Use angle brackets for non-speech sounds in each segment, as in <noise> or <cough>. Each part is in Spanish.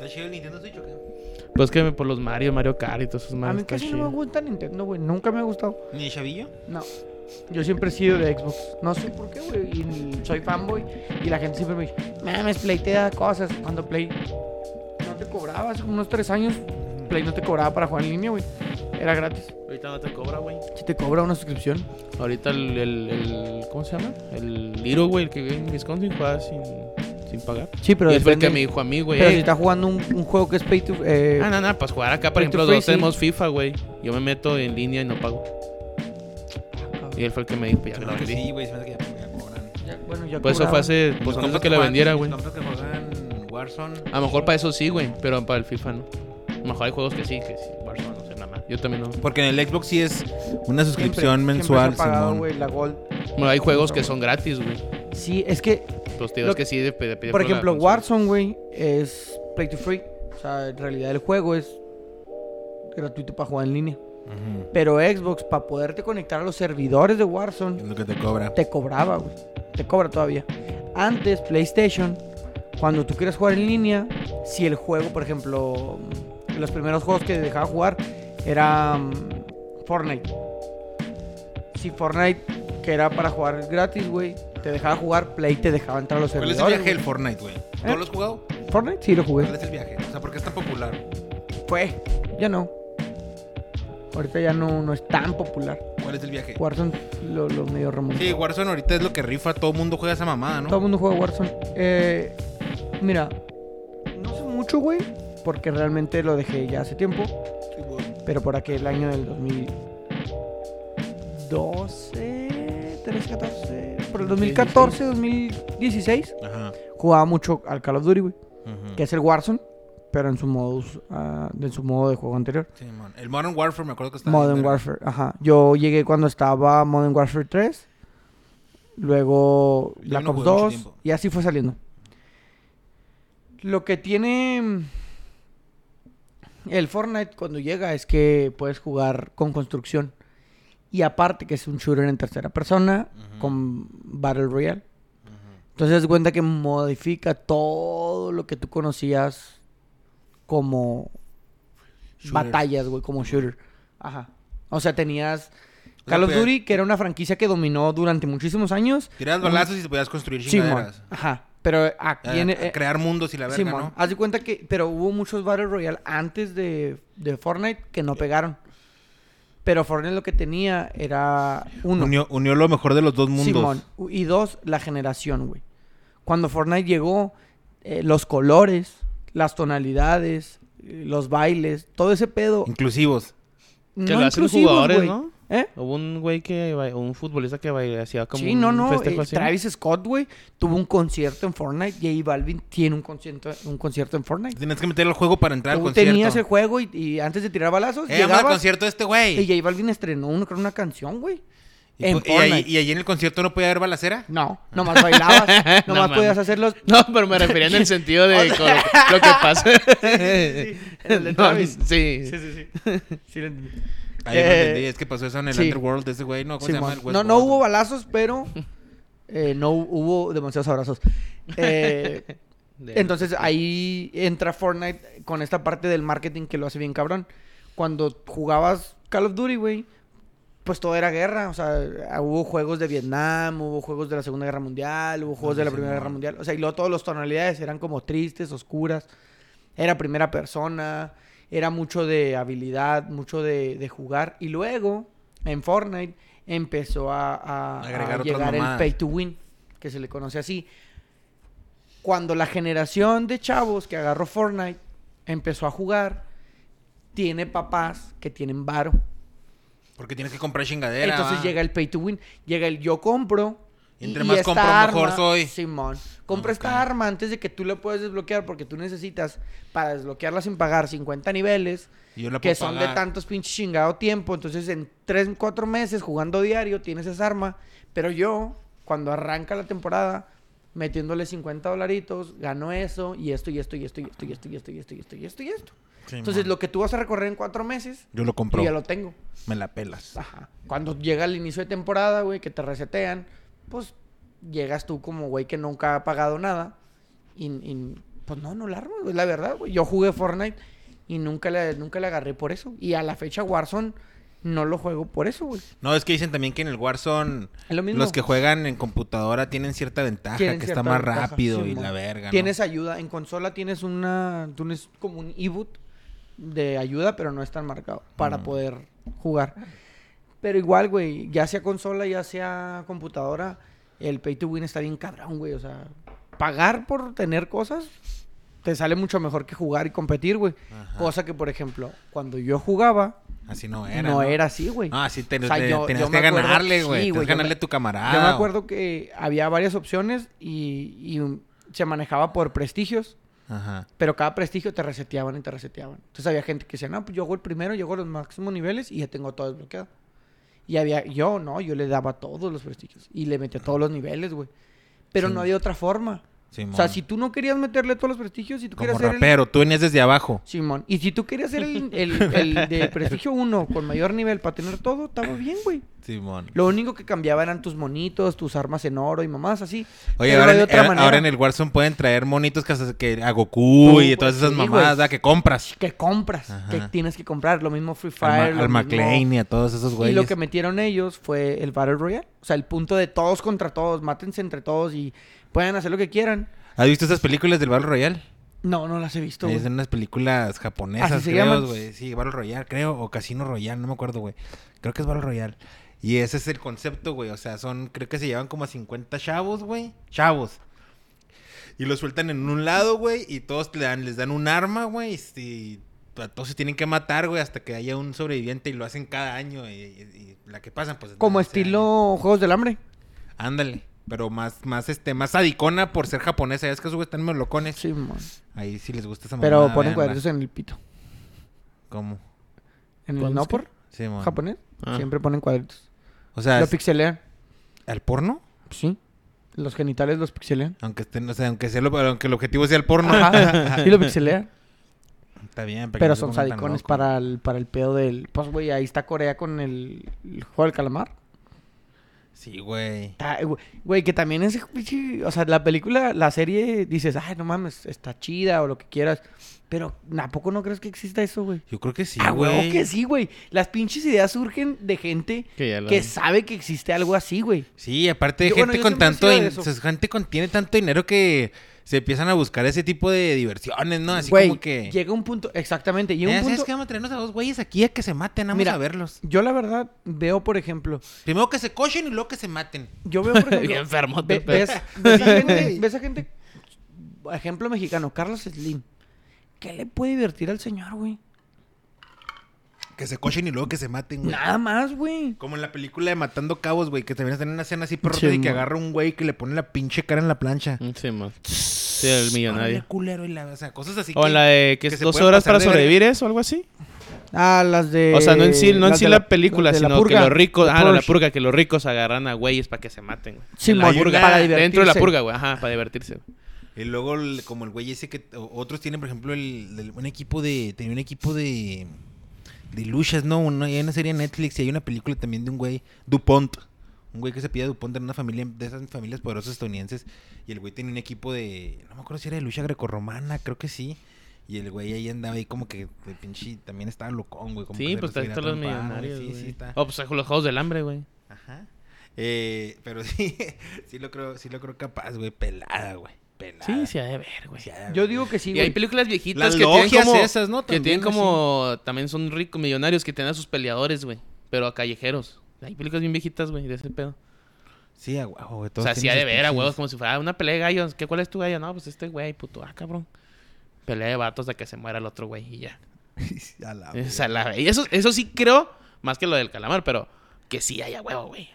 ¿Está chido el Nintendo Switch o qué? Pues que por los Mario, Mario Kart y todos esos A Mario mí está casi no me gusta Nintendo, güey. Nunca me ha gustado. ¿Ni el chavillo? No. Yo siempre he sido de Xbox. No sé por qué, güey. Y soy fanboy. Y la gente siempre me dice, mames, Play te da cosas. Cuando Play no te cobraba hace unos tres años, Play no te cobraba para jugar en línea, güey. Era gratis. Ahorita no te cobra, güey. Si te cobra una suscripción. Ahorita el, el, el- ¿Cómo se llama? El Liro, güey, el que vive en Wisconsin juega sin, sin pagar. Sí, pero y él fue el que depende- me dijo a mí, güey. Pero "Ey, si estás jugando un, un juego que es pay to... Eh, Ah, no, no, pues jugar acá, por ejemplo, free, dos sí. tenemos FIFA, güey. Yo me meto en línea y no pago. Y él fue el que me dijo, pues ya que sí, güey. Se me hace que ya, ya cobran. ya- bueno, ya Pues eso fue hace, pues compas que la vendiera, güey. compas que juegan Warzone. A lo mejor para eso sí, güey, pero para el FIFA no. A lo mejor hay juegos que sí, que sí. Warzone, no sé, nada más. Yo también no. Porque en el Xbox sí es una Siempre- suscripción siempre mensual, se ha pagado, güey, la Gold. Bueno, hay juegos que son gratis, güey. Sí, es que, Entonces te digo Lo- es que sí dep- depende por ejemplo. Warzone, güey, es play to free. O sea, en realidad el juego es gratuito para jugar en línea. Pero Xbox, para poderte conectar a los servidores de Warzone, Es lo que te cobra. te cobraba, güey. Te cobra todavía. Antes, PlayStation, cuando tú quieres jugar en línea, si el juego, por ejemplo, los primeros juegos que dejaba jugar era mm, Fortnite. Si Fortnite, que era para jugar gratis, güey, te dejaba jugar, Play te dejaba entrar a los ¿Cuál servidores. es el viaje del. Fortnite, güey? ¿Tú lo has jugado? Fortnite sí lo jugué. ¿Cuál es el viaje? O sea, ¿por qué es tan popular? Fue, ya no. Ahorita ya no, no es tan popular. ¿Cuál es el viaje? Warzone lo, lo medio remontó. Sí, Warzone ahorita es lo que rifa. Todo el mundo juega esa mamada, ¿no? Todo el mundo juega Warzone. Eh, mira, no sé mucho, güey, porque realmente lo dejé ya hace tiempo. Pero por aquel año del 2012, 13, 14, por el 2014, 2016, Ajá. jugaba mucho al Call of Duty, güey, que es el Warzone, pero en su modo, en su modo de juego anterior. Sí, man. El Modern Warfare me acuerdo que estaba. Modern. Warfare, ajá. Yo llegué cuando estaba Modern Warfare 3. Luego Black no Ops jugué mucho 2. tiempo. Y así fue saliendo. Lo que tiene mm, el Fortnite cuando llega es que puedes jugar con construcción. Y aparte que es un shooter en tercera persona con Battle Royale. Ujú. Entonces das cuenta que modifica todo lo que tú conocías como Shooters. batallas, güey, como shooter. Ajá. O sea, tenías Call of podías- Duty, que era una franquicia que dominó durante muchísimos años. Tirabas balazos y te podías construir chingaderas. Ajá. Pero aquí A- en... a eh, crear mundos y la verga, ¿no? haz de cuenta que... Pero hubo muchos Battle Royale antes de, de Fortnite que no pegaron. Pero Fortnite lo que tenía era uno. Unió, unió lo mejor de los dos mundos. Simón. Y dos, la generación, güey. Cuando Fortnite llegó, eh, los colores, las tonalidades, eh, los bailes, todo ese pedo. Inclusivos. Que no lo hacen los jugadores. ¿no? ¿Eh? Hubo un güey que, un futbolista que hacía como Sí, un no, no. festejo eh, así. Travis Scott, güey, tuvo un concierto en Fortnite. J Balvin tiene un concierto, un concierto en Fortnite. Tienes que meter el juego para entrar al Tú concierto. tenías el juego y, y antes de tirar balazos, Eh, al concierto este y güey. J Balvin estrenó una, creo, una canción, güey. Y, en y ahí, Fortnite. y ahí en el concierto no podía haber balacera. No, nomás bailabas, <laughs> No nomás podías mames. hacerlos. No, pero me refería en el sentido de <laughs> lo, lo que pasa. <laughs> de No, Travis. sí. Sí, sí, sí. Sí Ahí no Eh, entendí, es que pasó eso en el sí. Underworld de ese güey. No, ¿cómo se llama? Simón. El Westworld. no, no hubo balazos, pero eh, no hubo demasiados abrazos. Eh, <laughs> entonces ahí entra Fortnite con esta parte del marketing que lo hace bien cabrón. Cuando jugabas Call of Duty, güey, pues todo era guerra. O sea, hubo juegos de Vietnam, hubo juegos de la Segunda Guerra Mundial, hubo juegos sí, de la sí, Primera no. Guerra Mundial. O sea, y luego todas las tonalidades eran como tristes, oscuras. Era primera persona, era mucho de habilidad, mucho de, de jugar. Y luego, en Fortnite, empezó a, llegar el pay to win, que se le conoce así. Cuando la generación de chavos que agarró Fortnite empezó a jugar, tiene papás que tienen varo. Porque tienes que comprar chingadera. Entonces va. llega el pay to win. Llega el yo compro. Y entre más compro, mejor soy. Simón. Compra esta arma antes de que tú la puedas desbloquear porque tú necesitas para desbloquearla sin pagar 50 niveles Y yo la que son de tantos pinches chingado tiempo. Entonces en 3, 4 meses jugando diario tienes esa arma. Pero yo, cuando arranca la temporada, metiéndole 50 dolaritos, gano eso y esto y esto y esto y esto y esto y esto y esto y esto y esto y esto. Sí, Entonces man. lo que tú vas a recorrer en 4 meses, Yo lo compro. ya lo tengo. Me la pelas. Ajá. Cuando llega el inicio de temporada, güey, que te resetean, pues llegas tú como güey que nunca ha pagado nada y, y Pues no, no la armas, güey, la verdad, güey. Yo jugué Fortnite y nunca le, nunca le agarré por eso. Y a la fecha Warzone no lo juego por eso, güey. No, es que dicen también que en el Warzone Es lo mismo. los que juegan en computadora tienen cierta ventaja, Tienen que cierta está más ventaja, rápido y la verga, ¿no? Tienes ayuda. En consola tienes una. Tienes como un e-boot de ayuda, pero no es tan marcado para Mm. poder jugar. Pero igual, güey, ya sea consola, ya sea computadora, el pay to win está bien cabrón, güey. O sea, pagar por tener cosas te sale mucho mejor que jugar y competir, güey. Cosa que, por ejemplo, cuando yo jugaba, Así no era. no, era así, güey. Ah, sí, te, O sea, te- yo- tenías yo que ganarle, sí, güey. Tenías güey, que ganarle a tu camarada. Yo me acuerdo que había varias opciones y, y, se manejaba por prestigios. Ajá. Pero cada prestigio te reseteaban y te reseteaban. Entonces había gente que decía, no, pues yo hago el primero, llego a los máximos niveles y ya tengo todo desbloqueado. Y había, yo no, yo le daba todos los prestigios y le metía todos los niveles, güey. Pero Sí. no había otra forma. Simón. O sea, si tú no querías meterle todos los prestigios, si tú Como querías ser el... rapero, tú venías desde abajo. Simón. Y si tú querías ser el, <laughs> el, el de prestigio 1 con mayor nivel para tener todo, estaba bien, güey. Simón. Lo único que cambiaba eran tus monitos, tus armas en oro y mamás así. Oye, Pero ahora, en- otra manera. ahora en el Warzone pueden traer monitos que, hasta- que a Goku Tú, y todas esas sí, mamadas. ¿verdad? que compras. Que compras, Ajá. que tienes que comprar. Lo mismo Free Fire. Al McLean y a todos esos Y güeyes. lo que metieron ellos fue el Battle Royale. O sea, el punto de todos contra todos. Mátense entre todos y pueden hacer lo que quieran. ¿Has visto esas películas del Battle Royale? No, no las he visto. Es unas películas japonesas, ¿Así se creo, güey. Sí, Battle Royale, creo. O Casino Royale, no me acuerdo, güey. Creo que es Battle Royale. Y ese es el concepto, güey. O sea, son, creo que se llevan como a 50 chavos, güey. Chavos. Y los sueltan en un lado, güey. Y todos le dan, les dan un arma, güey. Y, a todos se tienen que matar, güey. Hasta que haya un sobreviviente. Y lo hacen cada año. Y, y- y la que pasan, pues. Como estilo Juegos del Hambre. Ándale. Pero más, más, este, más sadicona por ser japonesa. Ya es que esos güey están medio locones. Sí, mon. Ahí sí les gusta esa Pero mamada, ponen véanla. cuadritos en el pito. ¿Cómo? En el ¿Cuándo no es que? por Sí, mon. Ah. japonés. Siempre ponen cuadritos. O sea, Lo es- pixelean. ¿al porno? Sí. Los genitales los pixelean. Aunque estén, o sea, aunque sea lo, aunque el objetivo sea el porno. Ajá. <laughs> Sí, lo pixelean. Está bien, Pero se son sadicones para el, para el pedo del... Pues, güey, ahí está Corea con el, el juego del calamar. Sí, güey. Güey, que también es... O sea, la película, la serie, dices, ay, no mames, está chida o lo que quieras. Pero, ¿a poco no crees que exista eso, güey? Yo creo que sí, ah, güey. huevo que sí, güey. Las pinches ideas surgen de gente Que sabe que existe algo así, güey. Sí, aparte de Yo- gente bueno, con tanto gente con tiene tanto dinero que se empiezan a buscar ese tipo de diversiones, ¿no? Así Güey, como que llega un punto... Exactamente, llega "Eh, un ¿Sabes punto... qué? Vamos a traernos a dos güeyes aquí a que se maten, vamos Mira, a verlos. Yo, la verdad, veo, por ejemplo... Primero que se cochen y luego que se maten. Yo veo, por <laughs> ejemplo... Bien enfermo, ve- te ves, ves a <laughs> gente, ves a gente... Ejemplo mexicano, Carlos Slim. ¿Qué le puede divertir al señor, güey? Que se cochen y luego que se maten, güey. Nada más, güey. Como en la película de Matando Cabos, güey, que también están en una escena así perrota Sí, y que agarra un güey que le pone la pinche cara en la plancha. Mm, Sí, man. Sí, el millonario. culero y la, o sea, cosas así O en la de que, que es se 12 pueden horas para sobrevivir eso o algo así. Ah, las de... O sea, no en sí, no en sí la, película, la sino que los ricos, ah, no, la purga, que los ricos agarran a güeyes para que se maten, güey. Sí, la purga, para dentro de la divertirse. purga, güey, ajá, para divertirse. güey. Y luego, el- como el güey ese que... Otros tienen, por ejemplo, el, del- un equipo de... Tenía un equipo de... De luchas, ¿no? Una, hay una serie en Netflix y hay una película también de un güey... DuPont. Un güey que se pide DuPont en una familia... De esas familias poderosas estadounidenses. Y el güey tenía un equipo de... No me acuerdo si era de lucha grecorromana. Creo que sí. Y el güey ahí andaba ahí como que... De pinche... También estaba locón, güey. como Sí, pues quería todos los millonarios, Sí, sí, está... O pues los juegos del hambre, güey. Ajá. Eh, pero <laughs> sí... Sí lo creo... Sí lo creo capaz, güey. Pelada, güey. Pelada. Sí, se ha de ver, güey. Sí Yo digo que sí, Y hay películas viejitas Las que tienen logias como... esas, ¿no? Que tienen como... También son ricos millonarios que tienen a sus peleadores, güey. Pero a callejeros. Hay películas bien viejitas, güey, de ese pedo. Sí, a huevo, güey. O sea, sí ha de ver a huevos como si fuera una pelea de gallos. ¿Qué, ¿Cuál es tu gallo? No, pues este güey, puto. Ah, cabrón. Pelea de vatos de que se muera el otro güey y ya. <laughs> A la <laughs> O sea, la- y eso, eso sí creo, más que lo del calamar, pero que sí haya huevo, güey.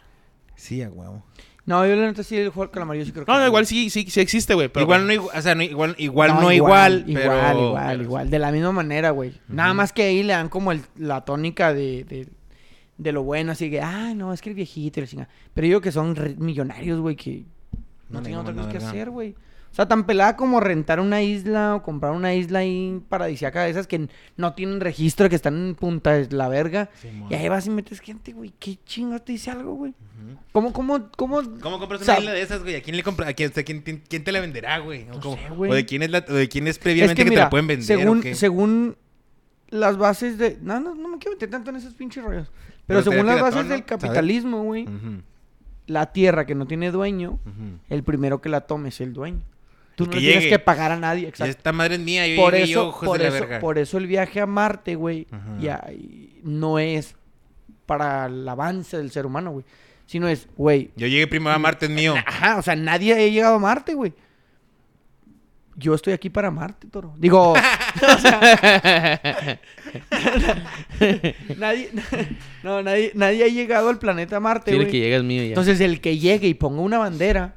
Sí, a huevo. No, yo la neta sí el juego del calamar, yo sí creo que No, no, igual sí, sí, sí existe, güey. Pero igual no bueno. igual, o sea, no igual, igual no, igual, pero... Igual, igual, pero- igual. De la misma manera, güey. Nada más que ahí le dan como el- la tónica de, de, de lo bueno, así que, ah, no, es que el viejito y la chingada. Pero yo digo que son millonarios, güey, que no, No tienen otra cosa que hacer, güey. O sea, tan pelada como rentar una isla o comprar una isla ahí paradisíaca de esas que no tienen registro, que están en punta de la verga. Y ahí vas y metes gente, güey. ¿Qué chingo te dice algo, güey? ¿Cómo, cómo, cómo? ¿Cómo compras O una sea, isla de esas, güey? ¿A quién le compra? ¿A quién, quién, quién- te la venderá, güey? ¿O, No cómo? sé, güey. ¿O de quién es, la, o de quién es Es previamente que, te la pueden vender? según, o qué? según las bases de... No, no, no me quiero meter tanto en esos pinches rollos. Pero, Pero según las bases del capitalismo, güey, la tierra que no tiene dueño, el primero que la tome es el dueño. Tú no que le tienes llegue. que pagar a nadie, exacto. esta madre es mía, yo Por llegué yo, eso, ojos por, de la eso, verga. por eso el viaje a Marte, güey, ya y no es para el avance del ser humano, güey. Sino es, güey, Yo llegué primero a Marte, es mío. Ajá, o sea, nadie ha llegado a Marte, güey. Yo estoy aquí para Marte, toro. Digo, <laughs> o sea, <laughs> nadie, no, nadie, nadie ha llegado al planeta Marte, Sí, el güey. que llega es mío ya. Entonces, el que llegue y ponga una bandera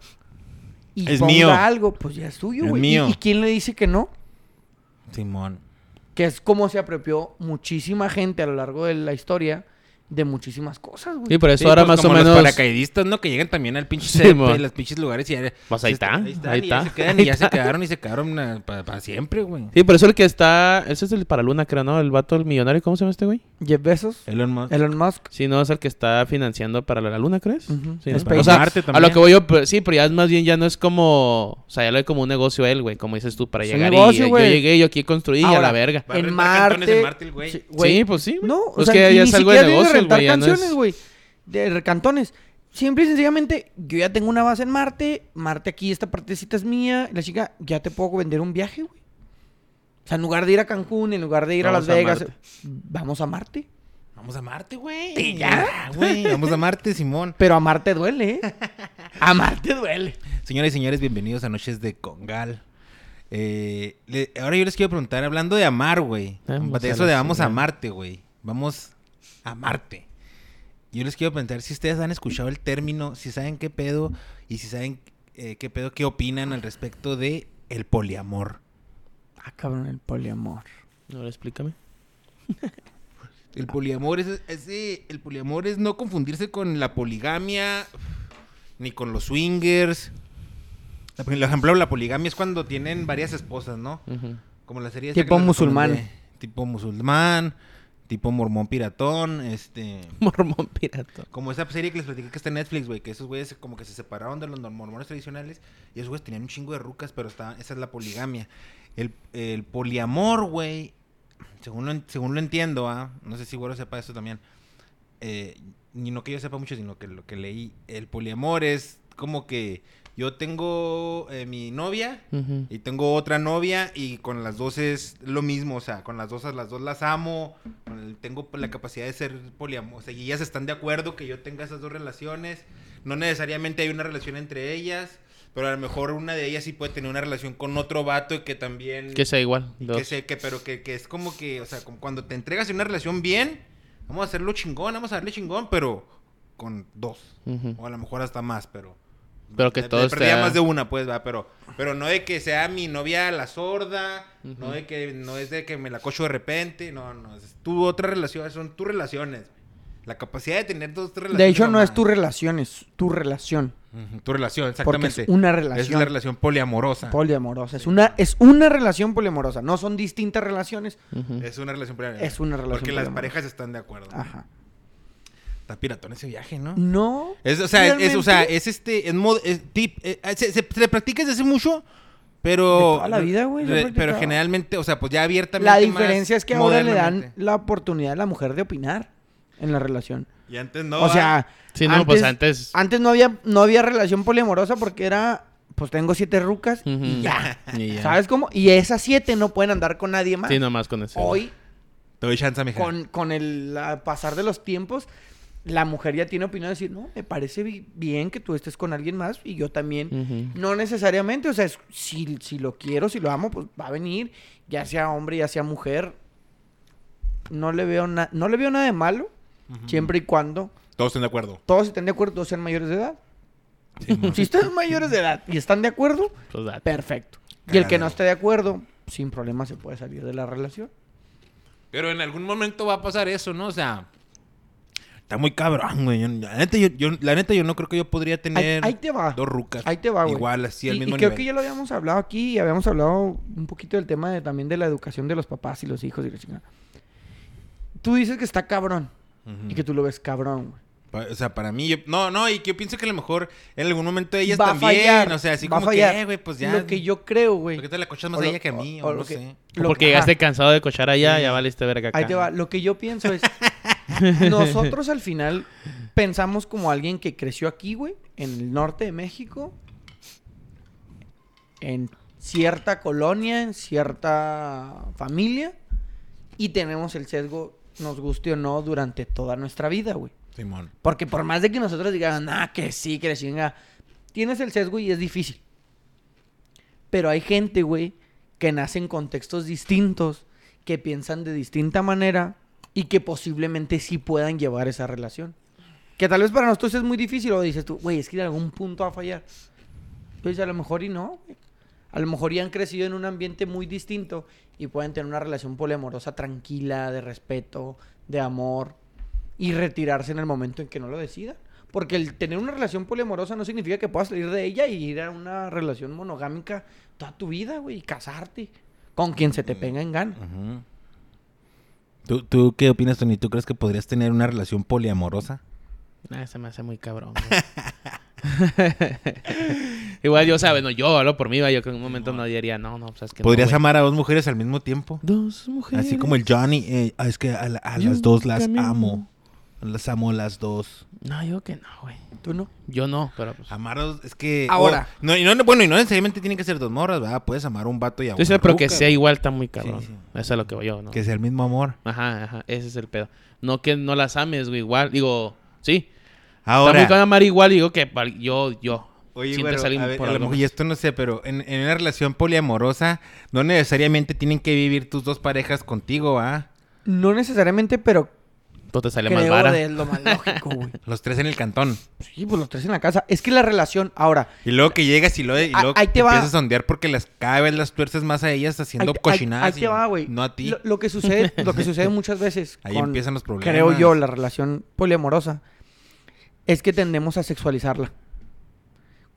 y Es ponga mío. algo, pues ya es suyo, güey. ¿Y- mío. ¿Y, quién le dice que no? Simón. Que es como se apropió muchísima gente a lo largo de la historia de muchísimas cosas, güey. Sí, por eso Sí, ahora pues, más o como los menos... paracaidistas, ¿no? Que llegan también al pinche Sí, CP, los pinches lugares y ya... Pues ahí está, están, ahí y ya está, se <laughs> quedan, ahí y ya se está. quedaron y se quedaron para siempre, güey. Sí, por eso el que está... Ese es el para Luna, creo, ¿no? El vato, el millonario, ¿cómo se llama este güey? Jeff Bezos, Elon Musk. Elon Musk. Sí, no, es el que está financiando para la Luna, ¿crees? Ujú. Sí, ¿no? O sea, Marte a también. lo que voy yo, pues, sí, pero ya es más bien, ya no es como... O sea, ya lo ve como un negocio él, güey, como dices tú, para Es llegar negocio, y... Yo llegué, yo aquí construí y a la verga. Va a en Marte. en Marte el güey. Sí, Sí, pues sí. güey. No, o Pues sea, que y ya es algo de negocio, güey. no es-. De cantones. Simple y sencillamente, yo ya tengo una base en Marte. Marte aquí, esta partecita es mía. La chica, ya te puedo vender un viaje, güey. O sea, en lugar de ir a Cancún, en lugar de ir Vamos a Las Vegas, vamos a Marte. Vamos a Marte, güey. ¿Y ya? güey. Vamos a Marte, Simón. Pero a Marte duele, ¿eh? <laughs> A Marte duele. Señoras y señores, bienvenidos a Noches de Congal. Eh, le- ahora yo les quiero preguntar, hablando de amar, güey. Vamos de eso de vamos a. Marte, güey. Vamos a Marte. Yo les quiero preguntar si ustedes han escuchado el término, si saben qué pedo y si saben eh, qué pedo, qué opinan al respecto de el poliamor. Ah, cabrón, el poliamor. Ver, explícame. El poliamor es, ese- el poliamor es no confundirse con la poligamia ni con los swingers. Por ejemplo, la poligamia es cuando tienen varias esposas, ¿no? Como la serie Tipo musulmán. Tipo musulmán, tipo mormón piratón, este... <laughs> Mormón pirata. Como esa serie que les platiqué que está en Netflix, güey, que esos güeyes como que se separaron de los mormones tradicionales y esos güeyes tenían un chingo de rucas, pero está, esa es la poligamia. El, el poliamor, güey, según lo, según lo entiendo, ¿ah? no sé si güero sepa eso también, eh, ni no que yo sepa mucho, sino que lo que leí, el poliamor es como que yo tengo eh, mi novia Ujú. y tengo otra novia y con las dos es lo mismo, o sea, con las dos, las dos las amo, tengo la capacidad de ser poliamor, o sea, y ellas están de acuerdo que yo tenga esas dos relaciones, no necesariamente hay una relación entre ellas, pero a lo mejor una de ellas sí puede tener una relación con otro vato y que también... Que sea igual. que sé que, pero que, que es como que, o sea, como cuando te entregas en una relación bien, vamos a hacerlo chingón, vamos a darle chingón, pero con dos, o a lo mejor hasta más, pero... Pero que de- de todo perdida esté- más de una, pues, va, pero, pero no de que sea mi novia la sorda, no de que, no es de que me la cocho de repente, no, no, es tu otra relación, son tus relaciones. La capacidad de tener dos relaciones. De hecho, no es nomás. tu relación, es tu relación. Tu relación, Porque exactamente. es una Es relación la relación poliamorosa. poliamorosa. Es una, es una relación poliamorosa. No son distintas relaciones. Es una relación poliamorosa. Es una relación Porque las parejas están de acuerdo. Ajá. Está piratón ese viaje, ¿no? No. Es, o sea, es, o sea, es este, es mod- es tip, eh, se, se, se practica desde hace mucho, pero... De toda la vida, güey, re-. Pero generalmente, o sea, pues ya abiertamente La más diferencia es que ahora le dan la oportunidad a la mujer de opinar en la relación. Y antes no. o sea, Sí, no, pues antes... antes no había, no había relación poliamorosa porque era, pues tengo siete rucas y ya. <laughs> Y ya. ¿Sabes cómo? Y esas siete no pueden andar con nadie más. Sí, nomás con eso. Hoy, Te doy chance, mija. con, con el la- pasar de los tiempos, la mujer ya tiene opinión de decir, no, me parece bi- bien que tú estés con alguien más y yo también. No necesariamente, o sea, es- si, si lo quiero, si lo amo, pues va a venir, ya sea hombre, ya sea mujer. No le veo, na- no le veo nada de malo, Siempre y cuando Todos estén de acuerdo. todos estén de acuerdo, todos sean mayores de edad. Sí. Si están mayores de edad y están de acuerdo, Pues perfecto. Y el que no esté de acuerdo, sin problema se puede salir de la relación. Pero en algún momento va a pasar eso, ¿no? O sea, Está muy cabrón, güey. La neta, yo, yo- la neta, yo no creo que yo podría tener ahí te va. dos rucas. Ahí te va, güey. Igual, así al y, mismo y creo nivel. que ya lo habíamos hablado aquí y habíamos hablado un poquito del tema de, también de la educación de los papás y los hijos y la chingada. Tú dices que está cabrón Y que tú lo ves cabrón, güey. O sea, para mí, yo- no, no, y que yo pienso que a lo mejor en algún momento ellas Va también, fallar, o sea, así como fallar. que, eh, güey, pues ya. Lo que yo creo, güey. ¿Por qué te la cochas más o a ella que a mí? o- O, o no que- sé. Porque llegaste cansado de cochar allá, Sí. ya valiste verga acá. Ahí te va. Lo que yo pienso es. <laughs> nosotros al final pensamos como alguien que creció aquí, güey, en el norte de México, en cierta colonia, en cierta familia, y tenemos el sesgo, nos guste o no, durante toda nuestra vida, güey. Simón. Porque por más de que nosotros digamos, ah, que sí, que le chinga, tienes el sesgo y es difícil. Pero hay gente, güey, que nace en contextos distintos, que piensan de distinta manera y que posiblemente sí puedan llevar esa relación. Que tal vez para nosotros es muy difícil, o dices tú, güey, es que en algún punto va a fallar. Pues a lo mejor y no, güey. A lo mejor ya han crecido en un ambiente muy distinto y pueden tener una relación poliamorosa tranquila, de respeto, de amor y retirarse en el momento en que no lo decidan. Porque el tener una relación poliamorosa no significa que puedas salir de ella y ir a una relación monogámica toda tu vida, güey, y casarte con quien se te pega en gana. ¿Tú, ¿Tú qué opinas, Tony? ¿Tú crees que podrías tener una relación poliamorosa? Nah, se me hace muy cabrón. <laughs> Igual yo, ¿sabes? No, yo hablo por mí, va, yo que en un momento no diría, no, no, pues es que ¿Podrías amar a dos mujeres al mismo tiempo? Dos mujeres. Así como el Johnny. eh, es que a, la- a las un dos las camino. amo. Las amo las dos. No, yo que no, güey. ¿Tú no? Yo no, pero pues... Amar a dos, es que... Ahora. oh, no, y no, bueno, y no necesariamente tienen que ser dos morras, ¿verdad? Puedes amar a un vato y a dices, pero que sea güey. igual está muy cabrón. Sí, sí. Eso es lo que voy yo, ¿no? Que sea el mismo amor. Ajá, ajá, ese es el pedo. No que no las ames, güey, igual. Digo, sí. Está Ahora... muy cabrón amar igual, digo que yo, yo. Oye, alguien a ver, por a lo algo mejor, y esto no sé, pero en, en una relación poliamorosa no necesariamente tienen que vivir tus dos parejas contigo, ¿ah? No necesariamente, pero Todo te sale creo más vara. es lo más lógico, güey. <laughs> Los tres en el cantón. Sí, pues los tres en la casa. Es que la relación, ahora, Y luego que llegas y, luego, y Ah, luego ahí te te va. empiezas a sondear porque las, cada vez las tuerces más a ellas haciendo ahí, cochinadas. ahí te y va, güey. No a ti. Lo, lo que sucede, lo que sucede muchas veces <laughs> Ahí con, empiezan los problemas. creo yo, la relación poliamorosa, es que tendemos a sexualizarla.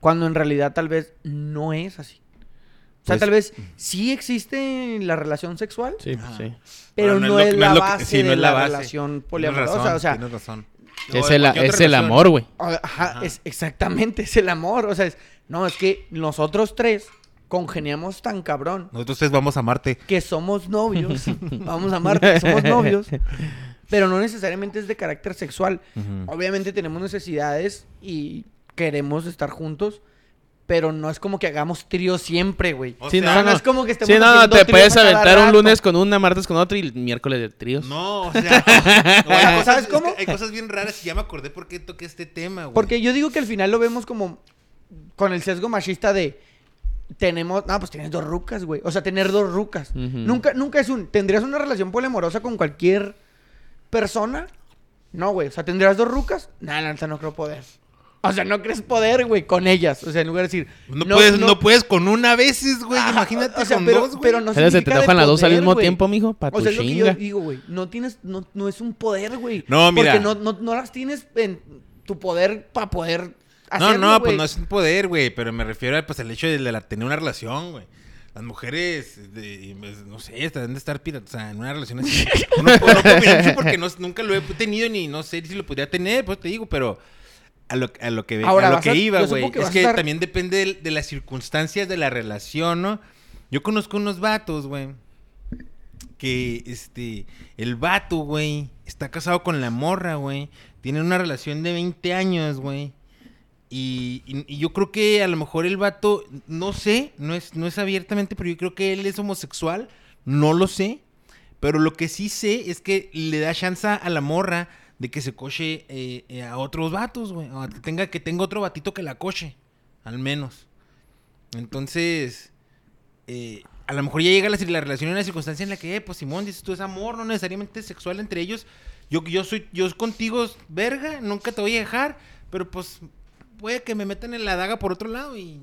Cuando en realidad tal vez no es así. O sea, Pues- tal vez sí existe la relación sexual, Sí, pues, sí. pero no, es la base sí, no de es la, base. relación poliamorosa. razón, o sea, tienes razón. Es el, es amor, güey. Ajá, Ajá. es exactamente, <laughs> es el amor. O sea, es, no, es que nosotros tres congeniamos tan cabrón Nosotros tres vamos a Marte. que somos novios. <laughs> Vamos a Marte, somos novios. Pero no necesariamente es de carácter sexual. Obviamente tenemos necesidades y queremos estar juntos. Pero no es como que hagamos trío siempre, güey. O Sí, sea, no, no. es como que estemos Sí, no, no, te puedes aventar un lunes con una, martes con otro y el miércoles de tríos. No, o <laughs> sea. no, hay cosas- ¿Sabes es cómo? que Hay cosas bien raras y ya me acordé por qué toqué este tema, güey. Porque yo digo que al final lo vemos como con el sesgo machista de tenemos, no, pues tienes dos rucas, güey. O sea, tener dos rucas. Nunca nunca es un ¿tendrías una relación poliamorosa con cualquier persona? No, güey. O sea, ¿tendrías dos rucas? Nah, neta no creo poder. O sea, no crees poder, güey, con ellas. O sea, en lugar de decir No, puedes, no... puedes con una veces, güey. Imagínate o sea, con pero, dos, güey. pero no O sea, se te enojan las dos al mismo tiempo, mijo, pa' O tu sea, es lo que yo digo, güey. No tienes, no, no es un poder, güey. No, mira. Porque no, no, no las tienes en tu poder para poder No, hacerlo, no, pues güey. no es un poder, güey. Pero me refiero a, pues, al hecho de la- tener una relación, güey. Las mujeres, de- pues, no sé, deben de estar pira- o sea, en una relación así. <laughs> No, no no porque no- nunca lo he tenido ni no sé si lo podría tener, pues te digo, pero a lo, a lo que, Ahora, a lo que a- iba, güey. Es que estar- también depende de, de las circunstancias de la relación, ¿no? Yo conozco unos vatos, güey. Que, este, el vato, güey, está casado con la morra, güey. Tienen una relación de 20 años, güey. Y, y- y yo creo que a lo mejor el vato, no sé, no es, no es abiertamente, pero yo creo que él es homosexual, no lo sé. Pero lo que sí sé es que le da chance a la morra de que se coche eh, eh, a otros vatos, güey. O que tenga, que tenga otro batito que la coche, al menos. Entonces, eh, a lo mejor ya llega la, la relación en una circunstancia en la que, eh, pues Simón, dices tú, es amor, no necesariamente es sexual entre ellos. Yo, yo soy, yo contigo, verga, nunca te voy a dejar, pero pues puede que me metan en la daga por otro lado y... y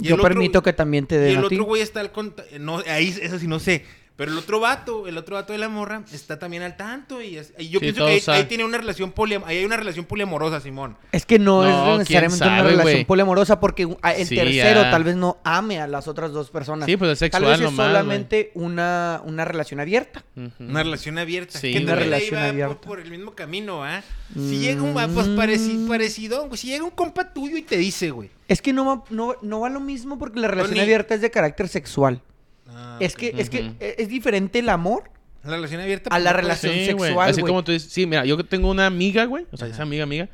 Yo el otro- permito que también te y den el a ti. otro güey está al cont- no, ahí eso sí no sé. Pero el otro vato, el otro vato de la morra, está también al tanto. Y, es- y yo Sí, pienso que ahí, tiene una relación poliam ahí hay una relación poliamorosa, Simón. Es que no, No, es necesariamente una relación poliamorosa porque el Sí, tercero ya. tal vez no ame a las otras dos personas. Sí, pues es Tal sexual vez es nomás, solamente una, una relación abierta. Una relación abierta. Sí, que una relación va abierta. Por, por el mismo camino, ¿ah? Si llega un pues Mm. pareci- parecido, güey. Si llega un compa tuyo y te dice, güey. Es que no va, no, no va lo mismo porque la relación Tony. abierta es de carácter sexual. Ah, Es que, es que e- es diferente el amor. La relación abierta. a la relación Sí, güey. sexual, Así güey. como tú dices, sí, mira, yo tengo una amiga, güey, o sea, Ajá. esa amiga, amiga,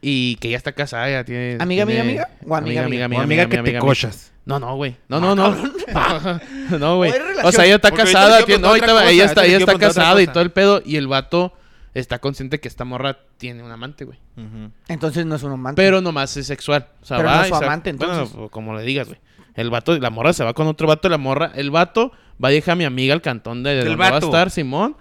y que ya está casada, ya tiene... ¿Amiga, amiga, tiene- amiga? ¿O amiga, amiga? O amiga que te cochas. No, no, güey. No, Ah, no, no. <laughs> no, güey. O sea, ella está Porque casada, tiene- no, ahorita ella está, ella está casada y todo el pedo, y el vato está consciente que esta morra tiene un amante, güey. Entonces no es un amante. Pero nomás es sexual. O sea, Pero va no es su amante, entonces. Bueno, como le digas, güey. El vato, la morra se va con otro vato, la morra, el vato va a dejar a mi amiga al cantón de, donde va a estar Simón.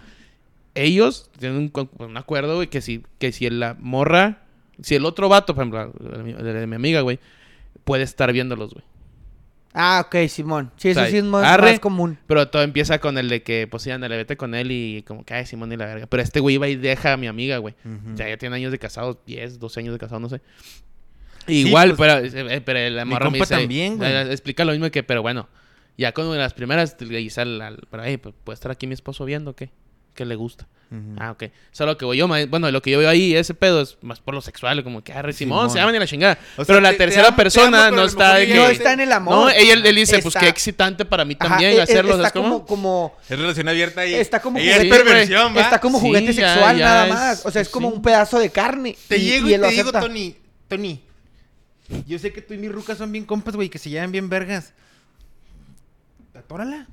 Ellos tienen un, cu- un acuerdo, güey, que si, que si la morra, si el otro vato, por ejemplo, de mi, de mi amiga, güey, puede estar viéndolos, güey. Ah, ok, Simón. Sí, eso O sea, sí es más, arre. más común. Pero todo empieza con el de que, pues sí, ándale, vete con él y como que, ay, Simón y la verga. Pero este güey va y deja a mi amiga, güey. Ya, ya tiene años de casado, 10, 12 años de casado, no sé. Igual, pues, pero, eh, pero la mi morra me compa dice, también, güey. eh, explica lo mismo que, pero bueno, ya con las primeras le dice al, al- pero, hey, pues, ¿puede estar aquí mi esposo viendo o qué? ¿Qué le gusta? Ujú. Ah, ok. Solo que voy yo, bueno, lo que yo veo ahí, ese pedo es más por lo sexual, como que, ah, Simón, Simón. se llaman y la chingada. O sea, pero la te- te tercera amo- te persona amo, no lo está de que... No está en el amor. No, ella él dice, pues Está- qué excitante para mí Ajá, también e- e- hacerlo, está ¿sabes cómo? como, como, Es relación abierta ahí. Está como Ella es juguete, perversión, ¿va? está como Sí, juguete ya- sexual ya nada es- más. O sea, es como sí. un pedazo de carne. Te y, llego y y, lo te digo. Tony, Tony. Yo sé que tú y mi ruca son bien compas, güey, que se llevan bien vergas. Atórala.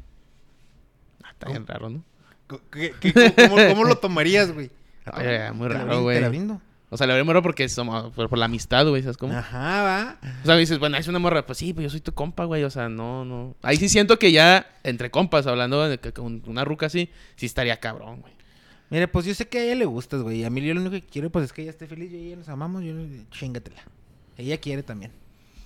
Ah, Está bien raro, ¿no? Co- ¿Qué- qué- cómo, cómo lo tomarías, güey? <laughs> Ay, muy la raro, güey. Te la brindo. O sea, le abrí morro porque somos por, por la amistad, güey, ¿sabes cómo? Ajá, va. O sea, dices, bueno, es una morra, pues sí, pues yo soy tu compa, güey, o sea, no, no. Ahí sí siento que ya, entre compas, hablando de con una ruca así, sí estaría cabrón, güey. Mira, pues yo sé que a ella le gustas, güey. A mí yo lo único que quiero, pues es que ella esté feliz. Yo y ella nos amamos. Yo, chingatela. Ella quiere también.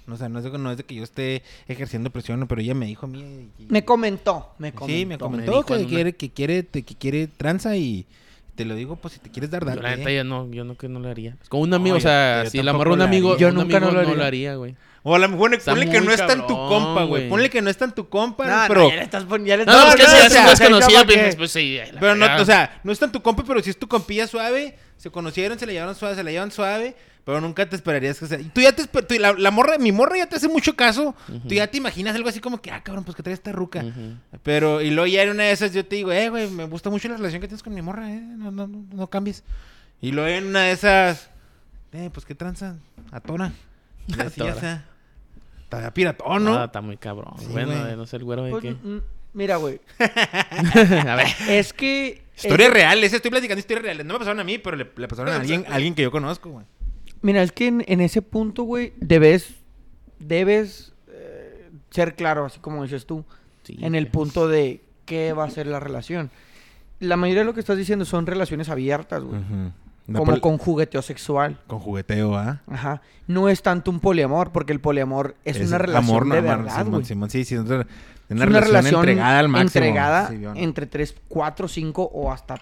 O sea, no es, de, no es de que yo esté ejerciendo presión, pero ella me dijo a mí. y- Me comentó, me comentó. sí, me comentó dijo que, en una- quiere, que quiere, te- que quiere tranza y te lo digo, pues si te quieres dar, Yo date. la neta ya no, yo no que no le haría. Como un amigo, No, o sea, yo- yo si la morra un lo amigo. Yo un nunca amigo no lo no haría. lo haría, güey. O a lo mejor, Está ponle que no es tan tu compa, güey. Ponle que no es tan tu compa, No, no, pero... ya le estás poniendo. No, estás- es que no, si o ya es yo qué. pues, pues sí. Pero no, o sea, no es tan tu compa, pero si es tu compilla suave, se conocieron, se la llevaron suave, se la llevan suave, pero nunca te esperarías que sea. y Tú ya te esper- tú- la, la morra, mi morra ya te hace mucho caso. Tú ya te imaginas algo así como que, ah, cabrón, pues que trae esta ruca. Pero, y luego ya en una de esas yo te digo, eh, güey, me gusta mucho la relación que tienes con mi morra, eh, no, no, no, no cambies. Y luego en una de esas, eh, pues qué tranza, atona. Y así ya está. Está piratón, ¿no? Ah, está muy cabrón. Sí, bueno, güey. eh, no sé el güero de Pues, qué. mm, Mira, güey. <laughs> a ver. Es que. Historias es- reales, estoy platicando historias reales. No me pasaron a mí, pero le, le pasaron a Pero, alguien, a alguien que yo conozco, güey. Mira, es que en, en ese punto, güey, debes. Debes eh, ser claro, así como dices tú. Sí, en el güey. punto de qué va a ser la relación. La mayoría de lo que estás diciendo son relaciones abiertas, güey. No como con jugueteo sexual. con jugueteo, ¿ah? Ajá. No es tanto un poliamor, porque el poliamor es, una relación amor, no, de amor, verdad, Simón, sí, sí, es una, Es una relación, entregada al máximo. entregada Sí, entre 3, 4, 5 o hasta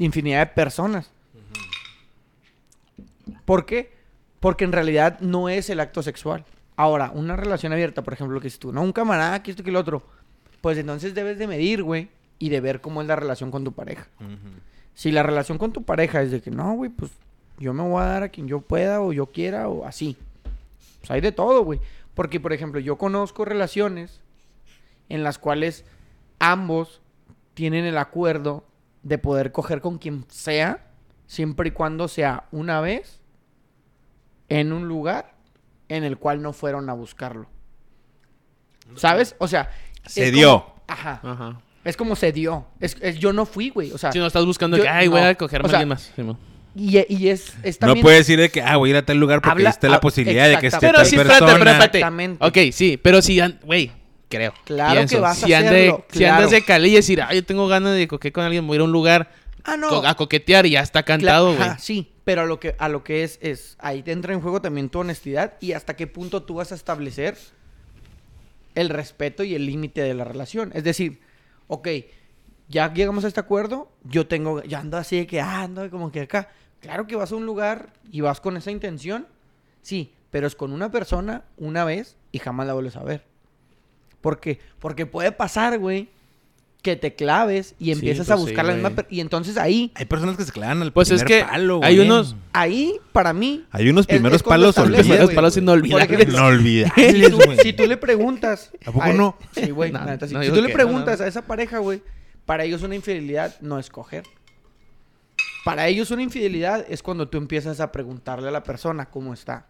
infinidad de personas. ¿Por qué? Porque en realidad no es el acto sexual. Ahora, una relación abierta, por ejemplo, lo que es tú, no un camarada, que esto que el otro, pues entonces debes de medir, güey, y de ver cómo es la relación con tu pareja. Si la relación con tu pareja es de que no, güey, pues yo me voy a dar a quien yo pueda o yo quiera o así. Pues hay de todo, güey. Porque, por ejemplo, yo conozco relaciones en las cuales ambos tienen el acuerdo de poder coger con quien sea, siempre y cuando sea una vez, en un lugar en el cual no fueron a buscarlo. ¿Sabes? O sea... Se dio. como- ajá. Ajá. Es como se dio. Es, es- yo no fui, güey. O sea, Si no estás buscando yo- que, ay, voy no. a cogerme O sea, a alguien más. Y, y es, es No puedes decir de que, ah, voy a ir a tal lugar porque Habla- existe la ah, posibilidad de que esté. Pero tal sí, persona. espérate, espérate. Exactamente. Ok, sí, pero si, güey, creo. Claro que vas a ande- hacerlo, Si andas de Cali y decir, ay, yo tengo ganas de coquetear con alguien, voy a ir a un lugar Ah, no. co- a coquetear y ya está cantado, güey. sí, pero a lo que a lo que es es ahí te entra en juego también tu honestidad y hasta qué punto tú vas a establecer el respeto y el límite de la relación. Es decir, ok, ya llegamos a este acuerdo, yo tengo, ya ando así de que, ah, ando como que acá. Claro que vas a un lugar y vas con esa intención, sí, pero es con una persona una vez y jamás la vuelves a ver. Porque, porque puede pasar, güey, que te claves y empiezas a pues buscar la misma... Y entonces ahí, Hay personas que se clavan al Pues es primer que palo, hay güey. unos- ahí, para mí... Hay unos primeros es palos olvidables. güey. palos inolvidables. Inolvidables, si tú, güey. si tú le preguntas... ¿A poco a- no? Sí, güey. No, no si tú le preguntas a esa pareja, güey, para ellos una infidelidad no es coger. Para ellos una infidelidad es cuando tú empiezas a preguntarle a la persona cómo está.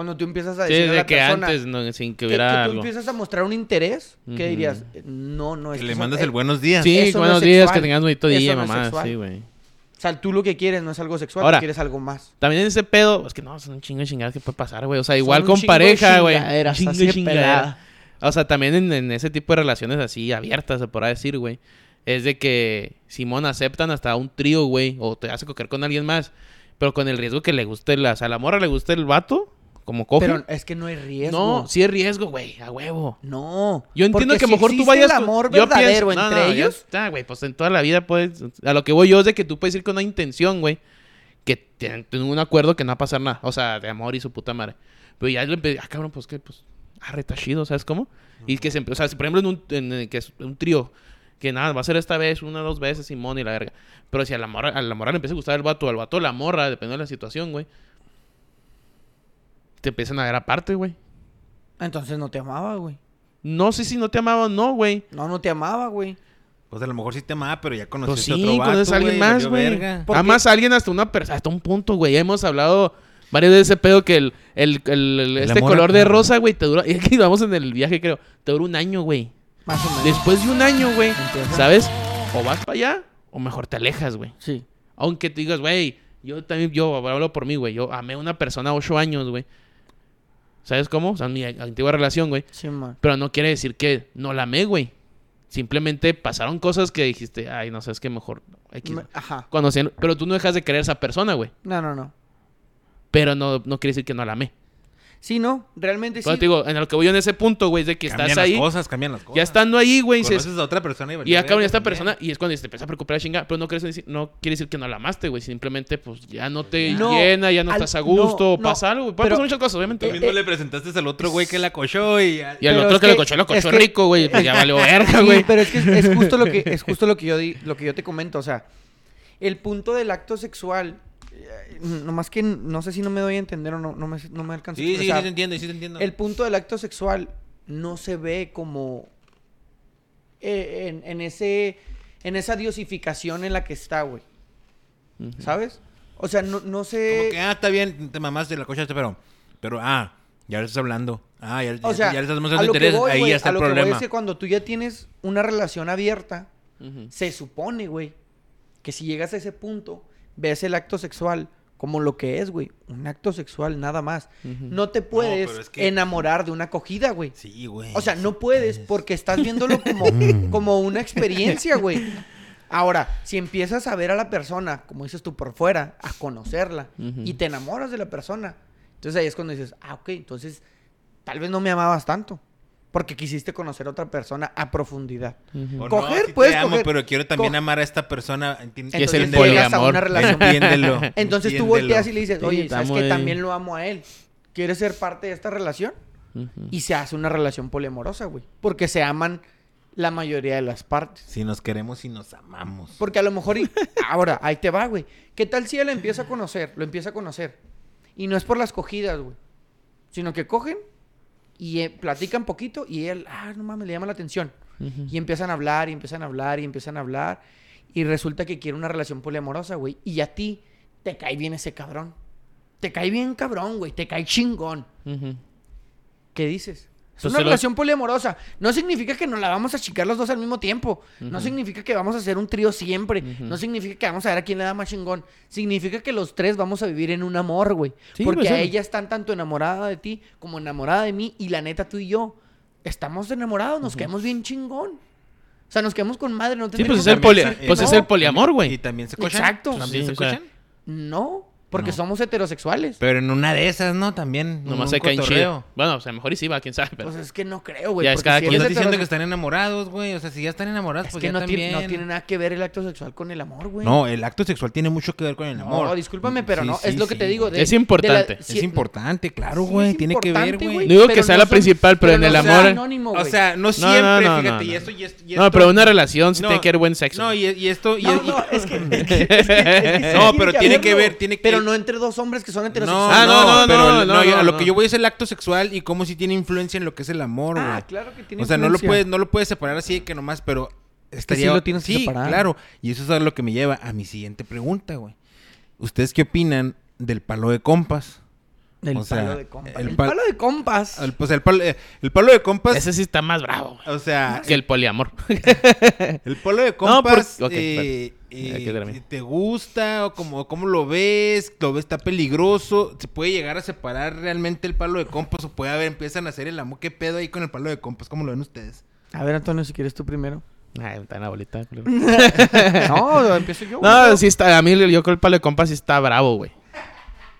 Cuando tú empiezas a Sí, decirle a de la que persona... antes, no, sin que que, hubiera que tú algo. empiezas a mostrar un interés, ¿qué dirías? No, no es Que le mandas el buenos días. Sí, Eso no buenos es días, sexual. que tengas bonito Eso día, no es mamá. Sí, güey. O sea, tú lo que quieres no es algo sexual, Ahora- tú quieres algo más. También en ese pedo, es que no, son un chingo de chingadas que puede pasar, güey. O sea, igual con pareja, güey. chingo de chingadera. O sea, también en, en ese tipo de relaciones así abiertas, se podrá decir, güey. Es de que Simón aceptan hasta un trío, güey. O te hace coger con alguien más. Pero con el riesgo que le guste la... O sea, a la morra le guste el vato. Como coge. Pero es que no hay riesgo. no, sí es riesgo, güey. A huevo. No. Yo entiendo que a si lo mejor tú vayas... el amor yo verdadero pienso- no, entre no, ya ellos. está, güey. Pues en toda la vida puedes... A lo que voy yo es de que tú puedes ir con una intención, güey. Que tienen un acuerdo que no va a pasar nada. O sea, de amor y su puta madre. Pero ya le empecé... Ah, cabrón, pues qué, pues... Ah, retachido, ¿sabes cómo? Y que se... O sea, por ejemplo, en un, en, eh, que es un trío... Que nada, va a ser esta vez, una o dos veces, Simón y la verga. Pero si a la morra, a la morra le empieza a gustar el vato, al vato la morra, dependiendo de la situación, güey. Te empiezan a ver aparte, güey. Entonces no te amaba, güey. No sé si no te amaba o no, güey. No, no te amaba, güey. Pues a lo mejor sí te amaba, pero ya Pues conociste sí, a otro vato, conoces a alguien más, güey. verga. ¿Por Amas a alguien hasta una persona, hasta un punto, güey. Hemos hablado varias veces de ese pedo que el, el, el- el- El este color de rosa, güey, te dura. Y <laughs> es que vamos en el viaje, creo. Te dura un año, güey. Más o menos. Después de un año, güey. ¿sabes? O vas para allá o mejor te alejas, güey. Sí. Aunque te digas, güey, yo también, yo hablo por mí, güey. Yo amé a una persona ocho años, güey. ¿Sabes cómo? O sea, mi antigua relación, güey. Sí, man. Pero no quiere decir que no la amé, güey. Simplemente pasaron cosas que dijiste, ay, no sé, es que mejor. X, Ajá. Conocían- pero tú no dejas de querer a esa persona, güey. No, no, no. Pero no, no quiere decir que no la amé. Sí, no. Realmente Pero sí. te digo, en lo que voy yo en ese punto, güey, es de que Cambian estás ahí. las cosas, cambian las cosas. Ya estando ahí, güey, dices, Conoces a otra persona y y verga esta también. persona, y es cuando te empieza a preocupar la chingada. Pero no decir, no quiere decir que no la amaste, güey. Simplemente, pues ya no te No, llena, ya no al- estás a gusto, no, o pasa no, algo, güey. Pueden pero- pasar muchas cosas, obviamente. Tú mismo le presentaste al otro güey que la cochó y... y al otro es que lo que- cochó, lo cochó es que- rico, güey. Pues ya valió verga, Sí, güey. pero es que es, es justo lo que es <laughs> justo lo que yo di- lo que yo te comento, o sea, el punto del acto sexual nomás que no sé si no me doy a entender o no no me no me alcanza a Sí, sí, sí te entiendo, sí te entiendo. El punto del acto sexual no se ve como eh, en, en ese en esa diosificación en la que está, güey. ¿Sabes? O sea, no, no Como sé. que, ah, está bien, te mamaste, la cochaste, pero... Pero, ah, ya le estás hablando. Ah, ya, O ya- sea, ya le estás mostrando interés. voy, Ahí ya está a el lo que voy problema. es que cuando tú ya tienes una relación abierta, se supone, güey, que si llegas a ese punto, ves el acto sexual como lo que es, güey, un acto sexual nada más. No te puedes pero es que- enamorar de una acogida, güey. Sí, güey. O sea, no puedes porque estás viéndolo <laughs> como, como una experiencia, güey. <laughs> Ahora, si empiezas a ver a la persona, como dices tú, por fuera, a conocerla, y te enamoras de la persona, entonces ahí es cuando dices, ah, ok, entonces tal vez no me amabas tanto, porque quisiste conocer a otra persona a profundidad. O coger, sí te puedes amo, coger. pero quiero también amar a esta persona. Enti- Que es el poliamor. Entiéndelo. <laughs> Entonces tú entiéndelo. volteas y le dices, oye, ¿sabes que también lo amo a él? ¿Quieres ser parte de esta relación? Y se hace una relación poliamorosa, güey. Porque se aman la mayoría de las partes. Si nos queremos y nos amamos. Porque a lo mejor... y- <laughs> Ahora, ahí te va, güey. ¿Qué tal si él lo empieza a conocer? Lo empieza a conocer. Y no es por las cogidas, güey. Sino que cogen y eh, platican poquito y él, ah, no mames, le llama la atención. Y empiezan a hablar y empiezan a hablar y empiezan a hablar. Y resulta que quiere una relación poliamorosa, güey. Y a ti te cae bien ese cabrón. Te cae bien cabrón, güey. Te cae chingón. ¿Qué dices? Es una relación poliamorosa. No significa que nos la vamos a chicar los dos al mismo tiempo. No significa que vamos a hacer un trío siempre. No significa que vamos a ver a quién le da más chingón. Significa que los tres vamos a vivir en un amor, güey. Sí, Porque pues, a sí. ella están tanto enamorada de ti como enamorada de mí. Y la neta, tú y yo estamos enamorados. Nos quedamos bien chingón. O sea, nos quedamos con madre. No Sí, pues es el, poli- pues no. es el poliamor, Y güey. también se cochan. Exacto. También Sí, se o sea, cochan. No. Porque No. somos heterosexuales. Pero en una de esas, ¿no? También. Nomás se caen chido. Bueno, o sea, mejor y sí va, quién sabe. Pero... Pues es que no creo, güey. Ya es porque cada si quien. Estás diciendo que están enamorados, güey. O sea, si ya están enamorados, Es pues que ya no tiene, también. no tiene nada que ver el acto sexual con el amor, güey. No, el acto sexual tiene mucho que ver con el amor. No, discúlpame, pero Sí, no. sí, es lo que sí. te digo. de- Es importante. de la- Es importante, claro, güey. tiene que ver, güey. güey. Digo que sea no la son- principal, pero en no el amor- O sea, no no, siempre, no, no, fíjate, no. y esto, y esto, y No, pero una relación sí No, tiene que haber buen sexo. No, y, esto... y- No, no, <laughs> No, pero tiene que ver, tiene que- Pero no entre dos hombres que son No, heterosexuales. Ah, no, no, pero no, el- no, no, lo no. que yo voy es el acto sexual y cómo si tiene influencia en lo que es el amor, güey. Ah, claro que tiene O sea, no lo influencia. puedes, no lo puedes separar así de que nomás, pero estaría. sí lo tienes que Sí, separar. claro. Y eso es a lo que me lleva a mi siguiente pregunta, güey. ¿Ustedes qué opinan del palo de compas? El O sea, palo de compas. el El, pal- palo de compas. El, pues el palo, eh, el palo de compas. Ese sí está más bravo güey, O sea, que el poliamor. <laughs> el palo de <laughs> No, compas. por- eh, eh, que. ¿Te gusta? ¿O cómo, cómo lo ves? ¿Lo ves? ¿Está peligroso? ¿Se puede llegar a separar realmente el palo de compas? ¿O puede haber, empiezan a hacer el amor? ¿Qué pedo ahí con el palo de compas? ¿Cómo lo ven ustedes? A ver, Antonio, si quieres tú primero. Ay, está en la bolita. <laughs> culero. no, empiezo yo. No, güey. sí está. A mí yo creo el palo de compas sí está bravo, güey.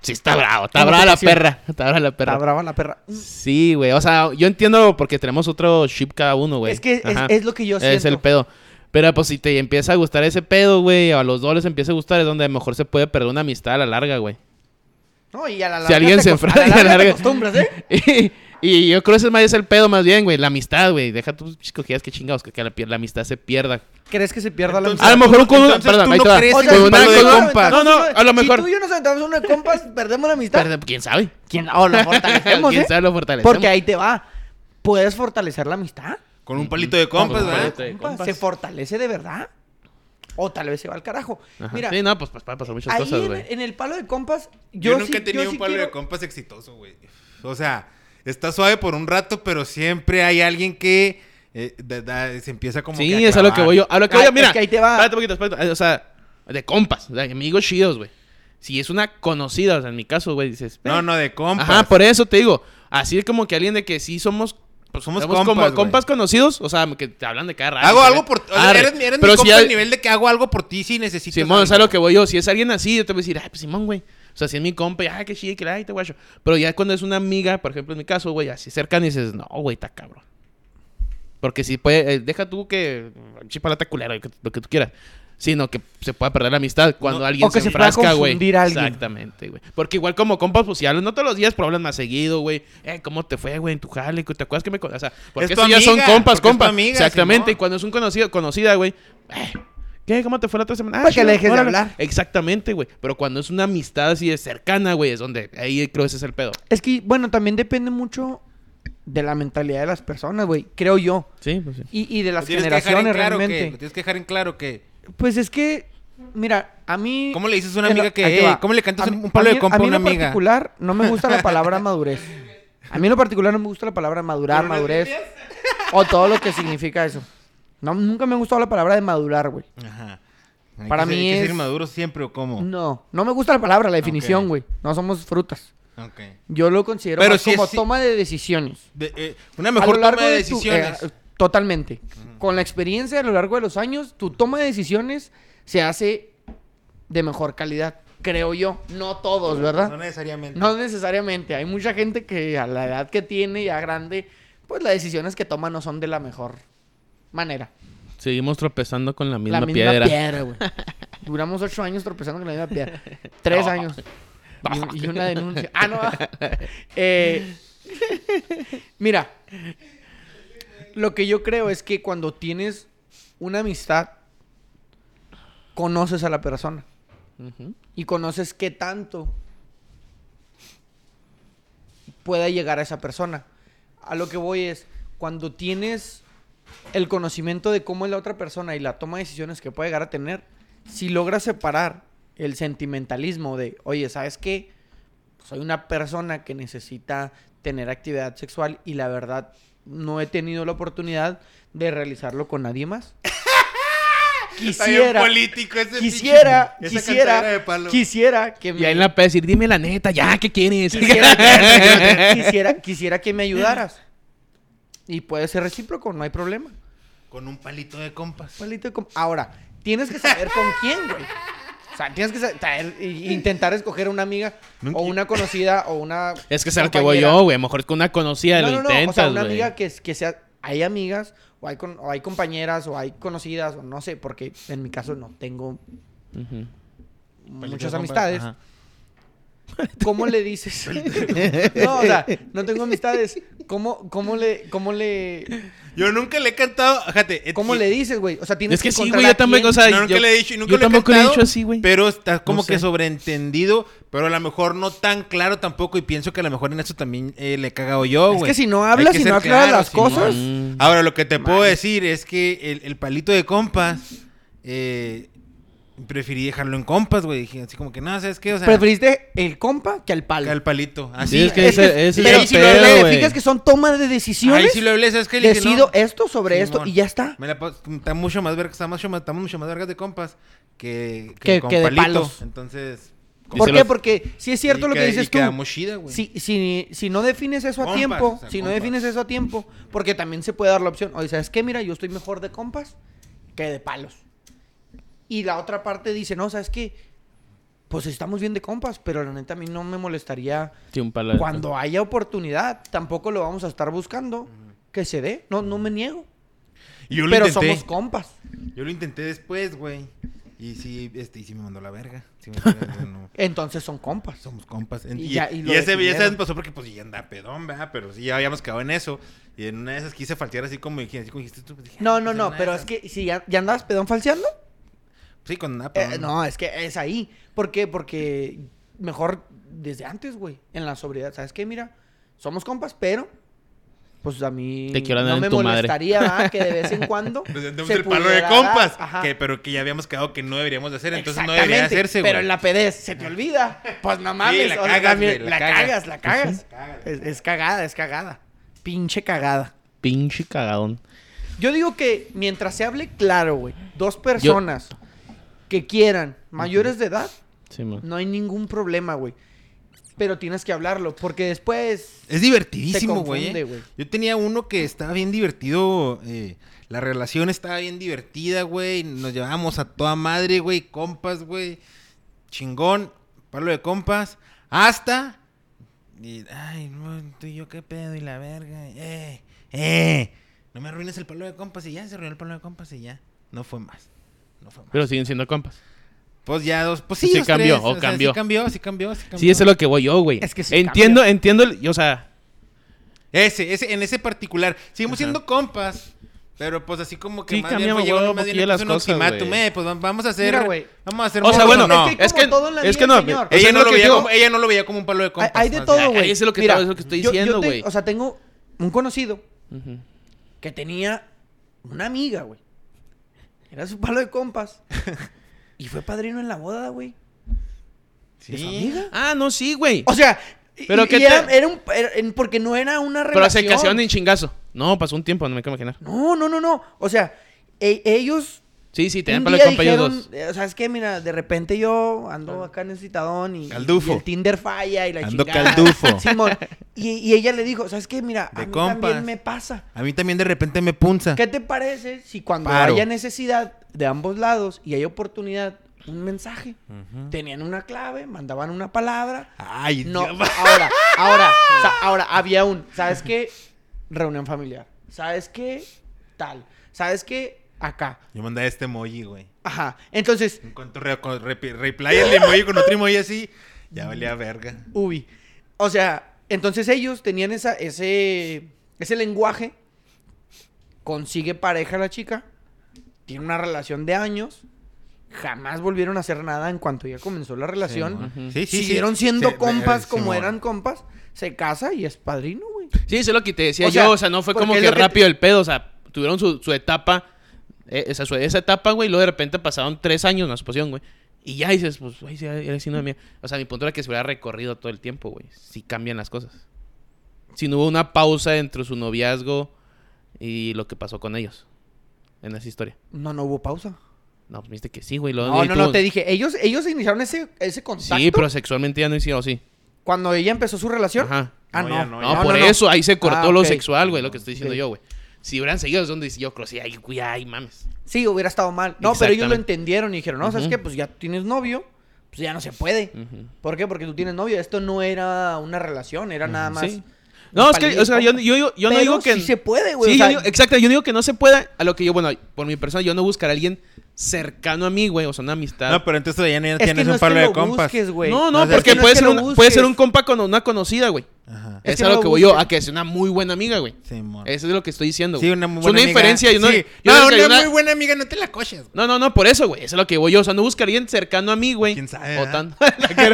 Sí está bravo. Está brava la perra. Está brava la perra. Está brava la perra. Sí, güey. O sea, yo entiendo porque tenemos otro chip cada uno, güey. Es que es, lo que yo siento. Es el pedo. Pero pues si te empieza a gustar ese pedo, güey, o a los dos les empieza a gustar, es donde a lo mejor se puede perder una amistad a la larga, güey. No, y a la larga Si alguien te se enfrenta a y la a la larga te acostumbras, ¿eh? <laughs> Y, yo creo que ese es el pedo más bien, güey. La amistad, güey. Deja tus cogías que chingados, que, que la, amistad se pierda. ¿Crees que se pierda la Entonces, A lo mejor con entonces perdón, ahí te va. Con una- de compas. No, no, a lo mejor. Si tú y yo nos aventamos uno de compas, <laughs> perdemos la amistad. Perde- ¿Quién sabe? ¿Quién? O lo <laughs> fortalecemos, ¿Quién ¿eh? sabe lo fortalecemos? Porque ahí te va. ¿Puedes fortalecer la amistad? Con un palito de compas, ¿verdad? de compas. ¿Se fortalece de verdad? O tal vez se va al carajo. Ajá. Mira, sí, no, pues, pues pasar muchas ahí cosas, en, güey. en el palo de compas, Yo, yo, nunca sí- he tenido un sí palo de compas exitoso, güey. O sea, está suave por un rato, pero siempre hay alguien que eh, da- da- se empieza como Sí, que es a lo que voy yo. A lo que voy Ah, yo, mira. es que ahí te va. Espérate un poquito, espérate. O sea, de compas, de amigos chidos, güey. Si es una conocida, o sea, en mi caso, güey, dices. No, no, de compas. Ajá, por eso te digo. Así es como que alguien de que sí somos. Pues somos somos compas, como güey. compas conocidos, o sea, que te hablan de cada rato. Hago algo por ti. Eres, mi si compa hay- al nivel de que hago algo por ti si necesitas. Simón, sea, algo. lo que voy yo, si es alguien así, yo te voy a decir, ay, pues Simón, güey. O sea, si es mi compa, ay, qué chido, que ay, te guacho. Pero ya cuando es una amiga, por ejemplo, en mi caso, güey, así cercana y dices, no, güey, está cabrón. Porque si puede, eh, deja tú que chipalata lo que, lo que tú quieras. Sino que se pueda perder la amistad cuando No, alguien o que se enfrasca, güey. Exactamente, güey. Porque igual como compas, pues si hablan, no todos los días, pero hablan más seguido, güey. Eh, ¿cómo te fue, güey, en tu jale? ¿Te acuerdas que me... con- O sea, porque Es tu estos ya son amiga, compas, porque es tu compas. amiga, Exactamente. Y cuando es un conocido, conocida, güey. Eh, ¿Qué? ¿Cómo te fue la otra semana? Ah, Para que le dejes de hablar. Exactamente, güey. Pero cuando es una amistad así de cercana, güey, es donde ahí creo ese es el pedo. Es que, bueno, también depende mucho de la mentalidad de las personas, güey. Creo yo. Sí, pues sí. Y, y de las Lo tienes que dejar en generaciones claro realmente. Que, lo tienes que dejar en claro que. Pues es que, mira, a mí... ¿Cómo le dices a una amiga que, ahí te "Ey, va. ¿cómo le cantas A un palo a de compa a a mí una en lo amiga? particular no me gusta la <laughs> palabra madurez. A mí en lo particular no me gusta la palabra madurar, ¿Por unas madurez. O todo lo que significa eso. No, nunca me ha gustado la palabra de madurar, güey. Ajá. Hay Para que ser- mí que ser es- maduro siempre o cómo. No, no me gusta la palabra, la definición, güey. No somos frutas. Ok. Yo lo considero Pero más como toma de decisiones. De- eh, una A mejor toma de de tu- decisiones. eh, totalmente. Con la experiencia a lo largo de los años, tu toma de decisiones se hace de mejor calidad, creo yo. No todos, ¿verdad? No necesariamente. No necesariamente. Hay mucha gente que a la edad que tiene, ya grande, pues las decisiones que toma no son de la mejor manera. Seguimos tropezando con la misma, la misma piedra. piedra, güey. <laughs> Duramos ocho años tropezando con la misma piedra. Tres No. años. Y una denuncia. Ah, no. <laughs> Eh, mira, lo que yo creo es que cuando tienes una amistad, conoces a la persona y conoces qué tanto pueda llegar a esa persona. A lo que voy es, cuando tienes el conocimiento de cómo es la otra persona y la toma de decisiones que puede llegar a tener, si logras separar el sentimentalismo de, oye, ¿sabes qué? Soy una persona que necesita tener actividad sexual y la verdad no he tenido la oportunidad de realizarlo con nadie más. <laughs> Quisiera, político ese quisiera, quisiera, de palo. quisiera que Y ahí en la puede decir, dime la neta, ya, ¿qué quieres? quisiera, que, <laughs> quisiera, quisiera que me ayudaras. Y puede ser recíproco, no hay problema. Con un palito de compas. Palito de com- Ahora, tienes que saber con quién, güey. Sea, tienes que traer, intentar escoger una amiga o una conocida o una. Es que es a lo que voy yo, güey. A lo mejor es con una conocida No, lo no, no. O intentas, sea, una güey. amiga que, es- que sea. Hay amigas, o hay, con- o hay compañeras, o hay conocidas, o no sé, porque en mi caso no tengo Ujú. muchas amistades. Ajá. ¿Cómo le dices? <laughs> no, o sea, no tengo amistades. ¿Cómo, cómo le, cómo le, Yo nunca le he cantado, fíjate. eh, cómo y- le dices, güey? O sea, tienes Es que sí, encontrar güey. Yo quién- o sea, No, nunca yo, le he dicho, nunca yo le he tampoco le he cantado, dicho así, güey. Pero está como No que sé. sobreentendido, pero a lo mejor no tan claro tampoco. Y pienso que a lo mejor en eso también eh, le he cagado yo, Es güey. que si no hablas que y ser no aclaras claro, las cosas. Ahora, lo que te puedo decir es que el, el palito de compas, eh, preferí dejarlo en compas, güey. Dije así como que, no, ¿sabes qué? O sea, Preferiste el compa que al palo. que al palito. Así. Sí, es que Es ese, que- <laughs> ese es el sí lo hablé, ¿Te güey. fijas que son tomas de decisiones? Ahí sí lo hablé, ¿sabes qué? Le dije, Decido no, esto sobre esto y ya está. Me la está mucho más verga, está mucho más, estamos mucho más vergas de compas que, Que- con que de palito. palos. Entonces, ¿Por qué? Porque si es cierto y lo que dices y tú. chida. Si, si, si no defines eso a Compas, tiempo, o sea, si no defines eso a tiempo, porque también se puede dar la opción, oye, ¿sabes qué? Mira, yo estoy mejor de compas que de palos. Y la otra parte dice, no, ¿sabes qué? Pues estamos bien de compas, pero la neta a mí no me molestaría Sí, un palo cuando haya oportunidad, tampoco lo vamos a estar buscando, que se dé, no, no me niego. Y yo lo Pero intenté. somos compas. Yo lo intenté después, güey. Y sí, este, y sí me mandó la verga. Sí me <laughs> mandó la verga, no. Entonces son compas. Somos compas. En- Y Y, ya- y y lo ese, vez pasó porque pues ya anda pedón, ¿verdad? Pero sí, ya habíamos quedado en eso. Y en una de esas quise faltear así como, así como dijiste tú. pues, dije, No, ah, no, pues, no, pero esas. es que si ya, ya andabas pedón falseando, Sí, con nada, Eh, no, es que es ahí. ¿Por qué? Porque mejor desde antes, güey. En la sobriedad. ¿Sabes qué? Mira, somos compas, pero. Pues a mí. Te quiero no en me tu molestaría. Que de vez en <laughs> cuando. Se el palo de compas. Ajá. Que, pero que ya habíamos quedado que no deberíamos de hacer. Entonces no debería hacerse, güey. Pero en la pedez se te olvida. Pues no mames. la o sea, cagas, güey, la, la cagas. cagas, la cagas. Cágala. Es, es cagada, es cagada. Pinche cagada. Pinche cagadón. Yo digo que mientras se hable claro, güey, dos personas que quieran mayores de edad, Sí, man. no hay ningún problema, güey. Pero tienes que hablarlo, porque después... Es divertidísimo, güey. eh. güey. Yo tenía uno que estaba bien divertido. eh, la relación estaba bien divertida, güey. Nos llevábamos a toda madre, güey. Compas, güey. Chingón. Palo de compas. Hasta. y, ay, no, tú y yo qué pedo y la verga. Eh, eh. No me arruines el palo de compas y ya se arruinó el palo de compas y ya. No fue más. No fue más. Pero siguen siendo compas. pues ya dos. Pues sí, Sí dos, cambió, tres, o sea, cambió. Sí cambió, sí cambió, sí cambió. Sí, eso es lo que voy yo, güey. Es que sí Entiendo, cambia. entiendo, o sea, Ese, ese, en ese particular. Seguimos Ajá. siendo compas. Pero pues así como que Sí, más bien cambiamos fue llevar huevo más bien las un cosas, ultimátum, eh, pues va- vamos a hacer. Mira, güey. Vamos a hacer O sea, bueno, no. Es que la es que no, o sea, ella, es no lo veía yo- como, ella no lo veía como un palo de compas. hay de todo, bien. Güey. es lo que Mira, es lo que estoy yo- yo diciendo, güey. O sea, tengo un conocido que tenía una amiga, güey. Era su palo de compas. y fue padrino en la boda, güey. ¿De su Sí. amiga? Ah, no, sí, güey. O sea, Pero y- que y te- era, un... era- porque no era una Pero relación. se casaron en chingazo. No, pasó un tiempo, no me quiero imaginar. No, no, no, no. O sea, e- ellos... Sí, sí, tenían compa ellos dijeron, dos. eh, o sea, es que mira, de repente yo ando acá necesitadón y, Caldufo. y el Tinder falla y la Ando chingada. caldufo. <laughs> Simón. Y, y ella le dijo, ¿sabes qué? Mira, De a mí compas. también me pasa. A mí también de repente me punza. ¿Qué te parece si cuando Paro. haya necesidad de ambos lados y hay oportunidad, un mensaje? Tenían una clave, mandaban una palabra. Ay, No, Dios. <laughs> ahora, ahora, o sea, ahora había un, ¿sabes qué? Reunión familiar. ¿Sabes qué? Tal. ¿Sabes qué? Acá. Yo mandé este emoji, güey. Ajá. Entonces, En cuanto re, replay el emoji con otro emoji así, ya valía verga. uy. O sea, entonces ellos tenían esa, ese, ese lenguaje. Consigue pareja la chica. Tiene una relación de años. Jamás volvieron a hacer nada en cuanto ya comenzó la relación. Sí, sí, sí. Siguieron siendo Sí, compas como eran compas. Se casa y es padrino, güey. Sí, eso es lo que te decía O sea, yo. O sea, no fue como que- rápido el pedo. O sea, tuvieron su, su etapa. Eh, esa, esa etapa, güey. Y luego de repente pasaron tres años, una suposición, güey. Y ya dices, pues, güey, sí, eres sino de mía. O sea, mi punto era que se hubiera recorrido todo el tiempo, güey. Si cambian las cosas. Si no hubo una pausa entre su noviazgo y lo que pasó con ellos. En esa historia. No, no hubo pausa. No, pues viste que sí, güey. No, no, no, te dije, ellos, ellos iniciaron ese, ese contacto Sí, pero sexualmente ya no hicieron, sí. cuando ella empezó su relación. Ajá. Ah, No, no. ya no, No, ya por eso ahí se cortó Ah, lo sexual, güey, lo que estoy diciendo yo, güey. Si hubieran seguido es donde yo creo, sí, ay, ay, mames. Sí, hubiera estado mal. No, pero ellos lo entendieron y dijeron, no, ¿sabes qué? Pues ya tienes novio, pues ya no se puede. ¿Por qué? Porque tú tienes novio. Esto no era una relación, era nada más... Sí. No, es que, o sea, yo, yo, yo, yo no digo que... sí se puede, güey. Sí, o yo digo- exacto, yo digo que no se pueda. A lo que yo, bueno, por mi persona, yo no buscar a alguien cercano a mí, güey, o sea, una amistad. No, pero entonces ya no es tienes no un es palo de compas. busques, güey. no, No, porque es puede, es ser un, puede ser un compa con una conocida, güey. Ajá. Es Es que a lo que voy yo, a que es una muy buena amiga, güey. Simón. Eso es lo que estoy diciendo. Sí, una muy es buena una amiga. diferencia. Yo no, Sí. yo no, una una- muy buena amiga, no te la coches. güey. No, no, no, por eso, güey. Eso es lo que voy yo. O sea, no buscar a alguien cercano a mí, güey. ¿Quién sabe, O tan... <laughs> es, que,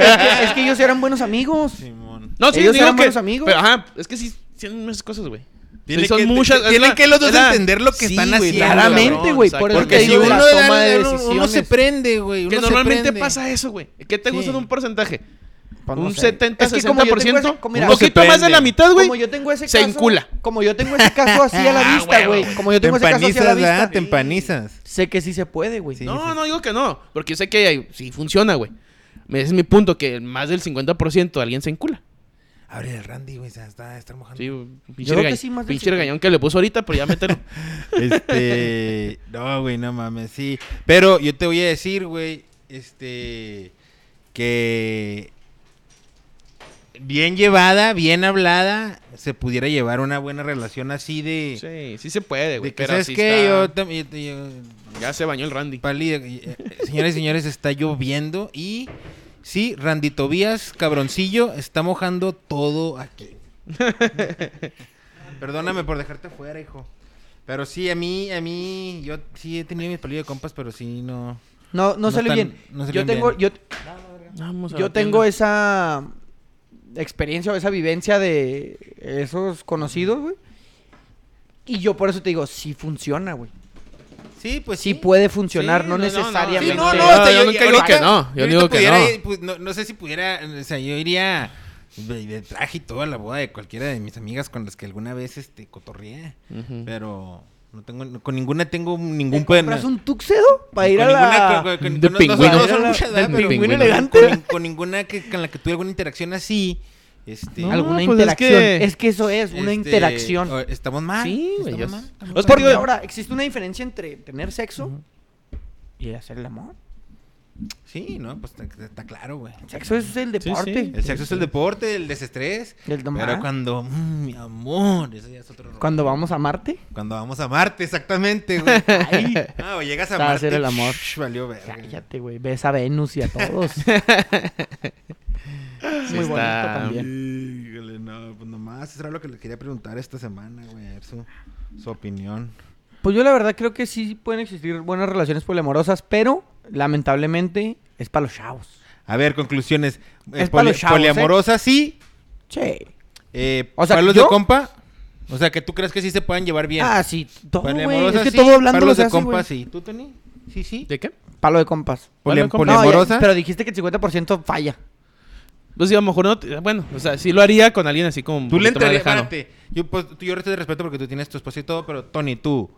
es ellos eran buenos amigos. Simón. No, sí, Ellos digo eran que... buenos amigos. Pero, ajá, es que sí, tienen muchas cosas, güey. Tiene Sí, son que- muchas... tienen la- que los dos la- entender lo que están haciendo, Claramente, güey, por eso Porque te si uno, la toma de uno- uno se decisiones. prende, güey. Que se normalmente prende. pasa eso, güey. ¿Qué te gusta Sí. en un porcentaje? Pues no un sé. 70, Es que como yo tengo 60%. ese- como mira, un poquito se más de la mitad, güey. Como yo tengo ese se caso, encula. Como yo tengo ese caso así <laughs> a la Ah, vista, güey. Como yo tengo ese caso así a la vista. ¿verdad? Tempanizas. Sé que sí se puede, güey. No, no digo que no. Porque yo sé que sí funciona, güey. Ese es mi punto, que más del 50% de alguien se encula. Abre el Randy, güey. Se está, está mojando. Sí, Yo pinche, creo que sí, más pinche 50. regañón que le puso ahorita, pero ya mételo. <laughs> Este. <laughs> No, güey, no mames, sí. Pero yo te voy a decir, güey. Este. Que. Bien llevada, bien hablada, se pudiera llevar una buena relación así de. sí, sí se puede, de güey. Pero ¿sabes qué? está- Yo también. yo- Ya se bañó el Randy. Pali, eh, eh, señores y señores, está lloviendo y sí, Randy Tobías, cabroncillo, está mojando todo aquí. <laughs> Perdóname por dejarte fuera, hijo. Pero sí, a mí, a mí, yo sí he tenido mis palillos de compas, pero sí no. No, no, No sale bien. no yo tengo, bien. yo, Vamos a yo tengo esa experiencia o esa vivencia de esos conocidos, güey. Y yo por eso te digo, sí funciona, güey. Sí, pues Sí puede funcionar, Sí, no, no, no, no. necesariamente. Sí, no, no, no, yo nunca digo que no, yo digo que pudiera no. pues, no. No sé si pudiera, o sea, yo iría de, de traje y todo a la boda de cualquiera de mis amigas con las que alguna vez este cotorreé, pero no tengo, con ninguna tengo ningún ¿Te compras un tuxedo para ir con a ninguna, la... con- no- pingüino. no son Del muchas, ¿verdad? Pero pingüino con- elegante. Con, con ninguna que, con la que tuve alguna interacción así. Este, No, alguna pues es interacción. que- Es que... eso es, una este, interacción. Estamos mal. Sí, güey, estamos mal, o estamos sea, mal. Porque porque- ahora, existe una diferencia entre tener sexo y hacer el amor. Sí, no, pues está, claro, güey. El sexo es el deporte. sí. El sexo es el deporte, el desestrés. El. Pero cuando, mm, mi amor, eso ya es otro rollo. Cuando vamos a Marte. Cuando vamos a Marte, exactamente, güey. Ay. <laughs> Ah, o llegas a Para Marte. hacer el amor. valió verga. Cállate, güey. Ves a Venus y a todos. <laughs> Sí Muy bonito está- también. Híjole, no, pues nomás, eso era lo que le quería preguntar esta semana, güey, a ver su, su opinión. Pues yo la verdad creo que sí pueden existir buenas relaciones poliamorosas, pero lamentablemente es para los chavos. A ver, conclusiones. Eh, Es para los chavos, poliamorosa, sí. Sí. Eh, O sea, ¿palos ¿yo? de compa? O sea, que tú crees que sí se puedan llevar bien. Ah, sí. Todo. Poliamorosa, Es que sí. todo hablando Palos de hace, compa, güey. sí. ¿Tú, Tony? Sí, sí. ¿De qué? Palo de compas. Poli- Palo de compa. No, ya- poliamorosa. pero dijiste que el 50% falla. Pues sí, a lo mejor no. te- Bueno, o sea, sí lo haría con alguien así como. un Tú le entrarías, yo, pues, tú- yo te respeto porque tú tienes tu esposa y todo, pero Tony, tú,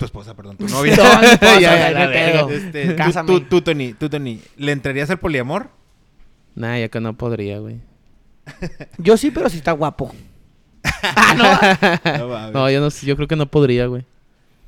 tu esposa, perdón, tu <laughs> novia. No. <laughs> Este, tú- tú, tú, Tony, tú, Tony, ¿le entrarías al poliamor? Nah, ya que no podría, güey. <laughs> Yo sí, pero sí está guapo. No, mames. No, yo no yo creo que no podría, güey.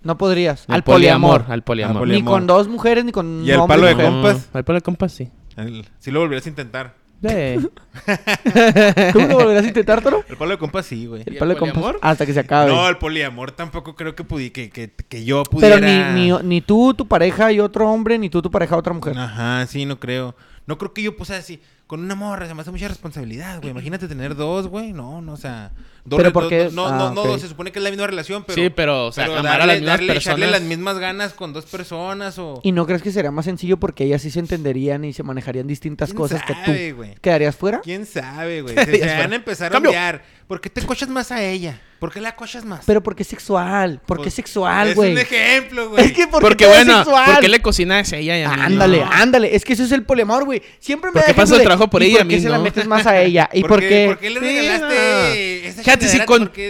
No podrías. Al Al poliamor. Al poliamor. Ni con dos mujeres, ni con ¿Y el palo de compas? Al palo de compas, sí. El- Si lo volverías a intentar. Eh, <laughs> ¿Tú lo volverás a intentar, Toro? El palo de compas sí, güey. ¿Y El el palo de compas. poliamor? Hasta que se acabe. No, el poliamor tampoco creo que, pudi que, que, que yo pudiera... pero ni, ni, ni tú, tu pareja y otro hombre, ni tú, tu pareja, otra mujer. Ajá, sí, no creo. No creo que yo, pues, así, con una morra se me hace mucha responsabilidad, güey. Imagínate tener dos, güey. No, no, o sea... dos ¿Pero re- por dos-? No, Ah, no, no, ok. se supone que es la misma relación, pero... sí, pero, o sea, pero amar a darle, las mismas darle, echarle personas. las mismas ganas con dos personas o... ¿Y no crees que sería más sencillo porque ellas sí se entenderían y se manejarían distintas ¿Quién cosas que sabe, tú? güey? ¿Quedarías fuera? ¿Quién sabe, güey? <laughs> Se, van a empezar a odiar. ¿Por qué te cochas más a ella? ¿Por qué la cochas más? Pero porque es sexual. Porque Pues, es sexual, Es güey. un ejemplo, güey. Es que porque, Porque todo es bueno, sexual. ¿por qué le cocinas a ella y a mí? Ándale, No. ándale. Es que eso es el poliamor, güey. Siempre me ¿Por da por ¿y ella ¿Por qué mí se la no? metes más a ella? ¿Y <laughs> por ¿Por qué, qué? ¿Por qué le Sí, regalaste esa Fíjate,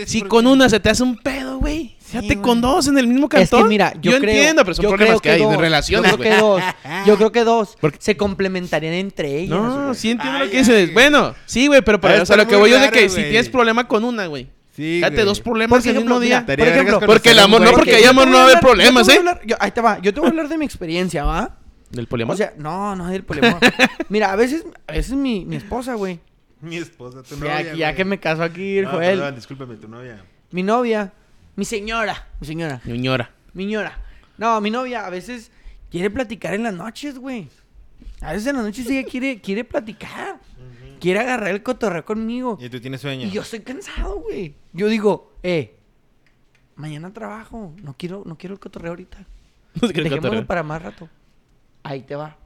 si con, una se te hace un pedo, güey. Fíjate con dos en el mismo Es cantón. que mira, yo, creo, entiendo, pero son yo problemas creo que, hay dos, de relaciones, Yo creo que dos. Yo creo que dos Porque- se complementarían entre ellas. No, sí entiendo Ay, lo que dices. ay. Bueno, sí, güey, pero, pero o sea, está lo que voy yo es de que si tienes problema con una, güey. Sí, güey. dos problemas el mismo día. por ejemplo, porque el amor- no, porque que- hay amor, no va a haber problemas, ¿eh? ahí te va. Yo te voy a hablar de mi experiencia, ¿va? ¿Del poliamor? O sea, no, no del poliamor. <laughs> Mira, a veces, a veces mi, mi esposa, güey. <laughs> Mi esposa, tu Ya, novia, ya güey. que me casó aquí No, Joel. perdón, discúlpame, tu novia. Mi novia. Mi señora. Mi señora. Ñoñora. Mi señora. No, mi novia a veces quiere platicar en las noches, güey. A veces en las noches ella quiere, <laughs> quiere platicar. Quiere agarrar el cotorreo conmigo. Y tú tienes sueño. Y yo estoy cansado, güey. Yo digo, eh, mañana trabajo. No quiero, no quiero el cotorreo ahorita. No Dejémoslo cotorreo. para más rato. Ahí te va.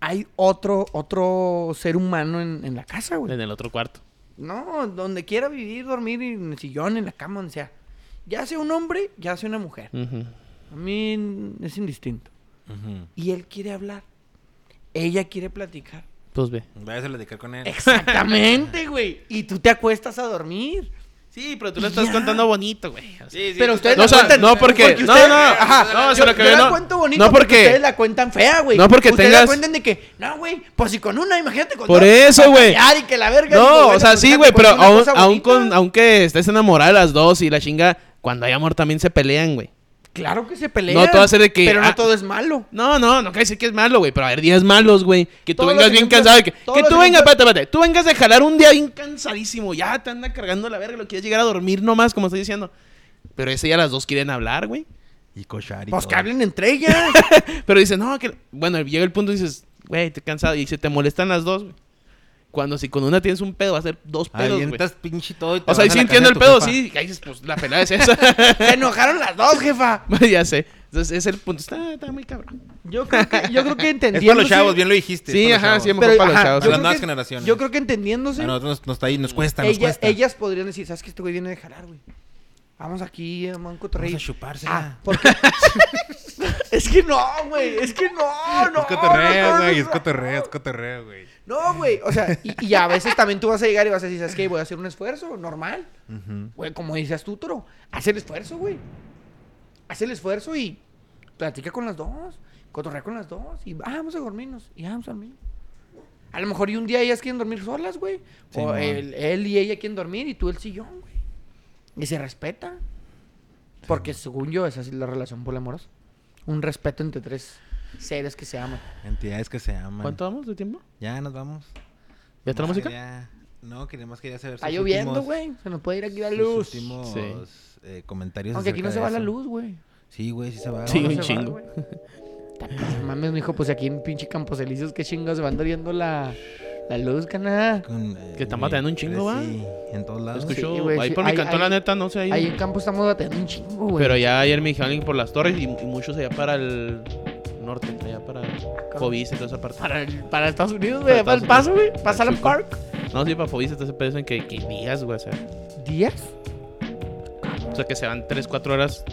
Hay otro, otro ser humano en, en la casa, güey. En el otro cuarto. No, donde quiera vivir, dormir, en el sillón, en la cama, donde sea. Ya sea un hombre, ya sea una mujer. A mí es indistinto. Y él quiere hablar. Ella quiere platicar. Pues ve. Vayas a platicar con él. Exactamente, <laughs> güey. Y tú te acuestas a dormir. Sí, pero tú lo estás contando bonito, güey. O sea, Sí, sí, Pero ustedes No, la o sea, cuentan. no, porque- no, ustedes- no, Ajá. no, yo, lo que yo ve, la no. cuento bonito No, porque, porque- ustedes la cuentan fea, güey. No, porque ustedes tengas- la cuentan de que, no, güey, pues si con una, imagínate con Por dos, eso, <laughs> güey. y que la verga. No, o sea, pues, sí, güey, pero aún, aún con, aunque estés enamorada de las dos y la chinga, cuando hay amor también se pelean, güey. Claro que se pelean. No, todo ser de que- Pero ah, no todo es malo. No, no, no quiere decir que es malo, güey, pero a ver, días malos, güey. Que tú Todos vengas bien ejemplos- cansado, de que, que tú vengas, espérate, espérate, tú vengas de jalar un día bien cansadísimo, ya te anda cargando la verga, lo quieres llegar a dormir nomás, como estoy diciendo. Pero ese ya las dos quieren hablar, güey. Y cochar y Pues todo. que hablen entre ellas. <laughs> Pero dices, no, que. Bueno, llega el punto y dices, güey, estoy cansado. Y se te molestan las dos, güey. Cuando si con una tienes un pedo, va a ser dos pedos, güey. Pinche todo y te O sea, ahí sí entiendo el pedo, jefa. sí. Y ahí dices, pues la pelada es esa. <laughs> se enojaron las dos, jefa. <laughs> ya sé. Entonces, ese es el punto. Está, está muy cabrón. Yo creo que, yo creo que <laughs> Es entendiendo. para los chavos, bien lo dijiste. Sí, es ajá, siempre. Pero, para los ajá, chavos. yo Para las creo nuevas que- generaciones. Yo creo que entendiéndose. A nosotros nos, nos, está ahí, nos cuesta, nos ella- cuesta. ellas podrían decir, ¿sabes que este güey viene de jalar, güey? Vamos aquí, vamos a un cotorreo. Vamos a chupársela. Ah, porque... es que no, güey. Es que no, no. es cotorreo, no, no, güey. no, Es cotorreo, es cotorreo, güey. No, güey. O sea, y, y a veces también tú vas a llegar y vas a decir, ¿sabes qué? Voy a hacer un esfuerzo normal. Güey, como dices tú, Toro. Haz el esfuerzo, güey. Haz el esfuerzo y platica con las dos. Cotorrea con las dos. Y ah, vamos a dormirnos. Y vamos a dormir. A lo mejor y un día ellas quieren dormir solas, güey. Sí, o él, él y ella quieren dormir y tú el sillón, güey. Y se respeta. Porque según yo, esa es la relación poliamorosa. Un respeto entre tres seres que se aman. Entidades que se aman. ¿Cuánto vamos de tiempo? Ya nos vamos. ¿Ya está la música? quería- No, queríamos quería saber Está sus lloviendo, últimos- güey. Se nos puede ir aquí la sus luz. últimos Sí. eh, comentarios Aunque aquí no se va la luz, güey. Sí, güey, sí se va. Sí, No, un se va, chingo. güey. No Mames, mijo, pues aquí en pinche Campos Elíseos, qué chingados se van doriendo la, la luz, cana. Eh, Que están güey, batallando un chingo, ¿va? Sí, en todos lados. Escucho, Sí, ahí sí. por mi cantón, la neta, no sé ahí. Ahí en campo estamos batallando un chingo, güey. Pero ya ayer me dijeron por las torres y, y muchos allá para el norte, allá para Fobis y toda esa parte. Para, para Estados Unidos, Para güey, para el paso, güey. Para Salem Park. No, sí, para Fobis, entonces dicen que, que días, güey, o sea. ¿Días? O sea, que se van 3, 4 horas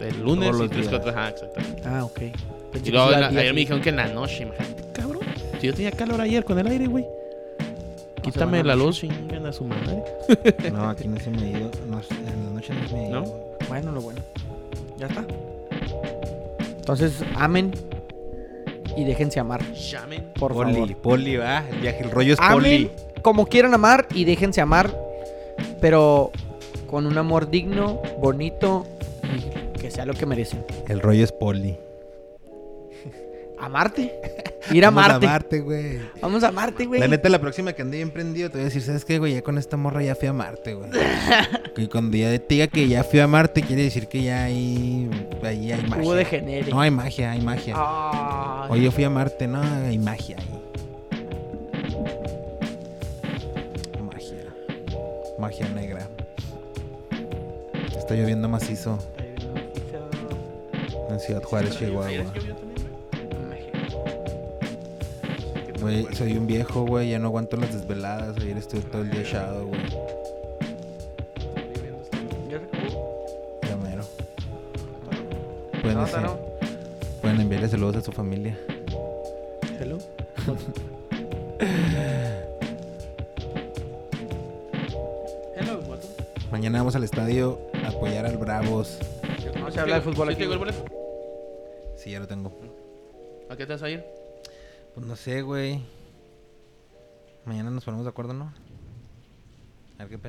el lunes Todos y los 3, días. 4 ajá, exactamente. Ah, ok. Y luego la- ayer me dijeron que en la noche, imagínate, cabrón. Si yo tenía calor ayer con el aire, güey. Quítame la luz, chingan a su madre. No, aquí no se me ha ido. No, en la noche no se me ha ido. ¿No? Bueno, lo bueno. Ya está. Entonces, amen y déjense amar, Llamen. por Poli, favor. poli, va. El viaje, el rollo es Amen poli. como quieran amar y déjense amar, pero con un amor digno, bonito y que sea lo que merecen. El rollo es poli. <laughs> Amarte. <laughs> Ir a Vamos a Marte, güey. Vamos a Marte, güey. La neta, la próxima que ande bien prendido, te voy a decir, ¿sabes qué, güey? Ya con esta morra ya fui a Marte, güey. <laughs> que cuando ya te diga que ya fui a Marte, quiere decir que ya hay, ahí hay magia. Hubo de genere. No, hay magia, hay magia. Ay. Oye, yo fui a Marte, no, hay magia ahí. Magia. Magia negra. Está lloviendo macizo en Ciudad Juárez, Chihuahua. Güey, soy un viejo, güey, ya no aguanto las desveladas. Ayer estuve todo el día echado, güey. Ya mero. Pueden, No, decir- no. pueden enviarle saludos a su familia. Hello. Hello, vato. Mañana vamos al estadio a apoyar al Bravos. No se habla de fútbol ¿Sí aquí. tengo el güey. boleto? Sí, ya lo tengo. ¿A qué te vas a ir? Pues no sé, güey. Mañana nos ponemos de acuerdo, ¿no? A ver qué.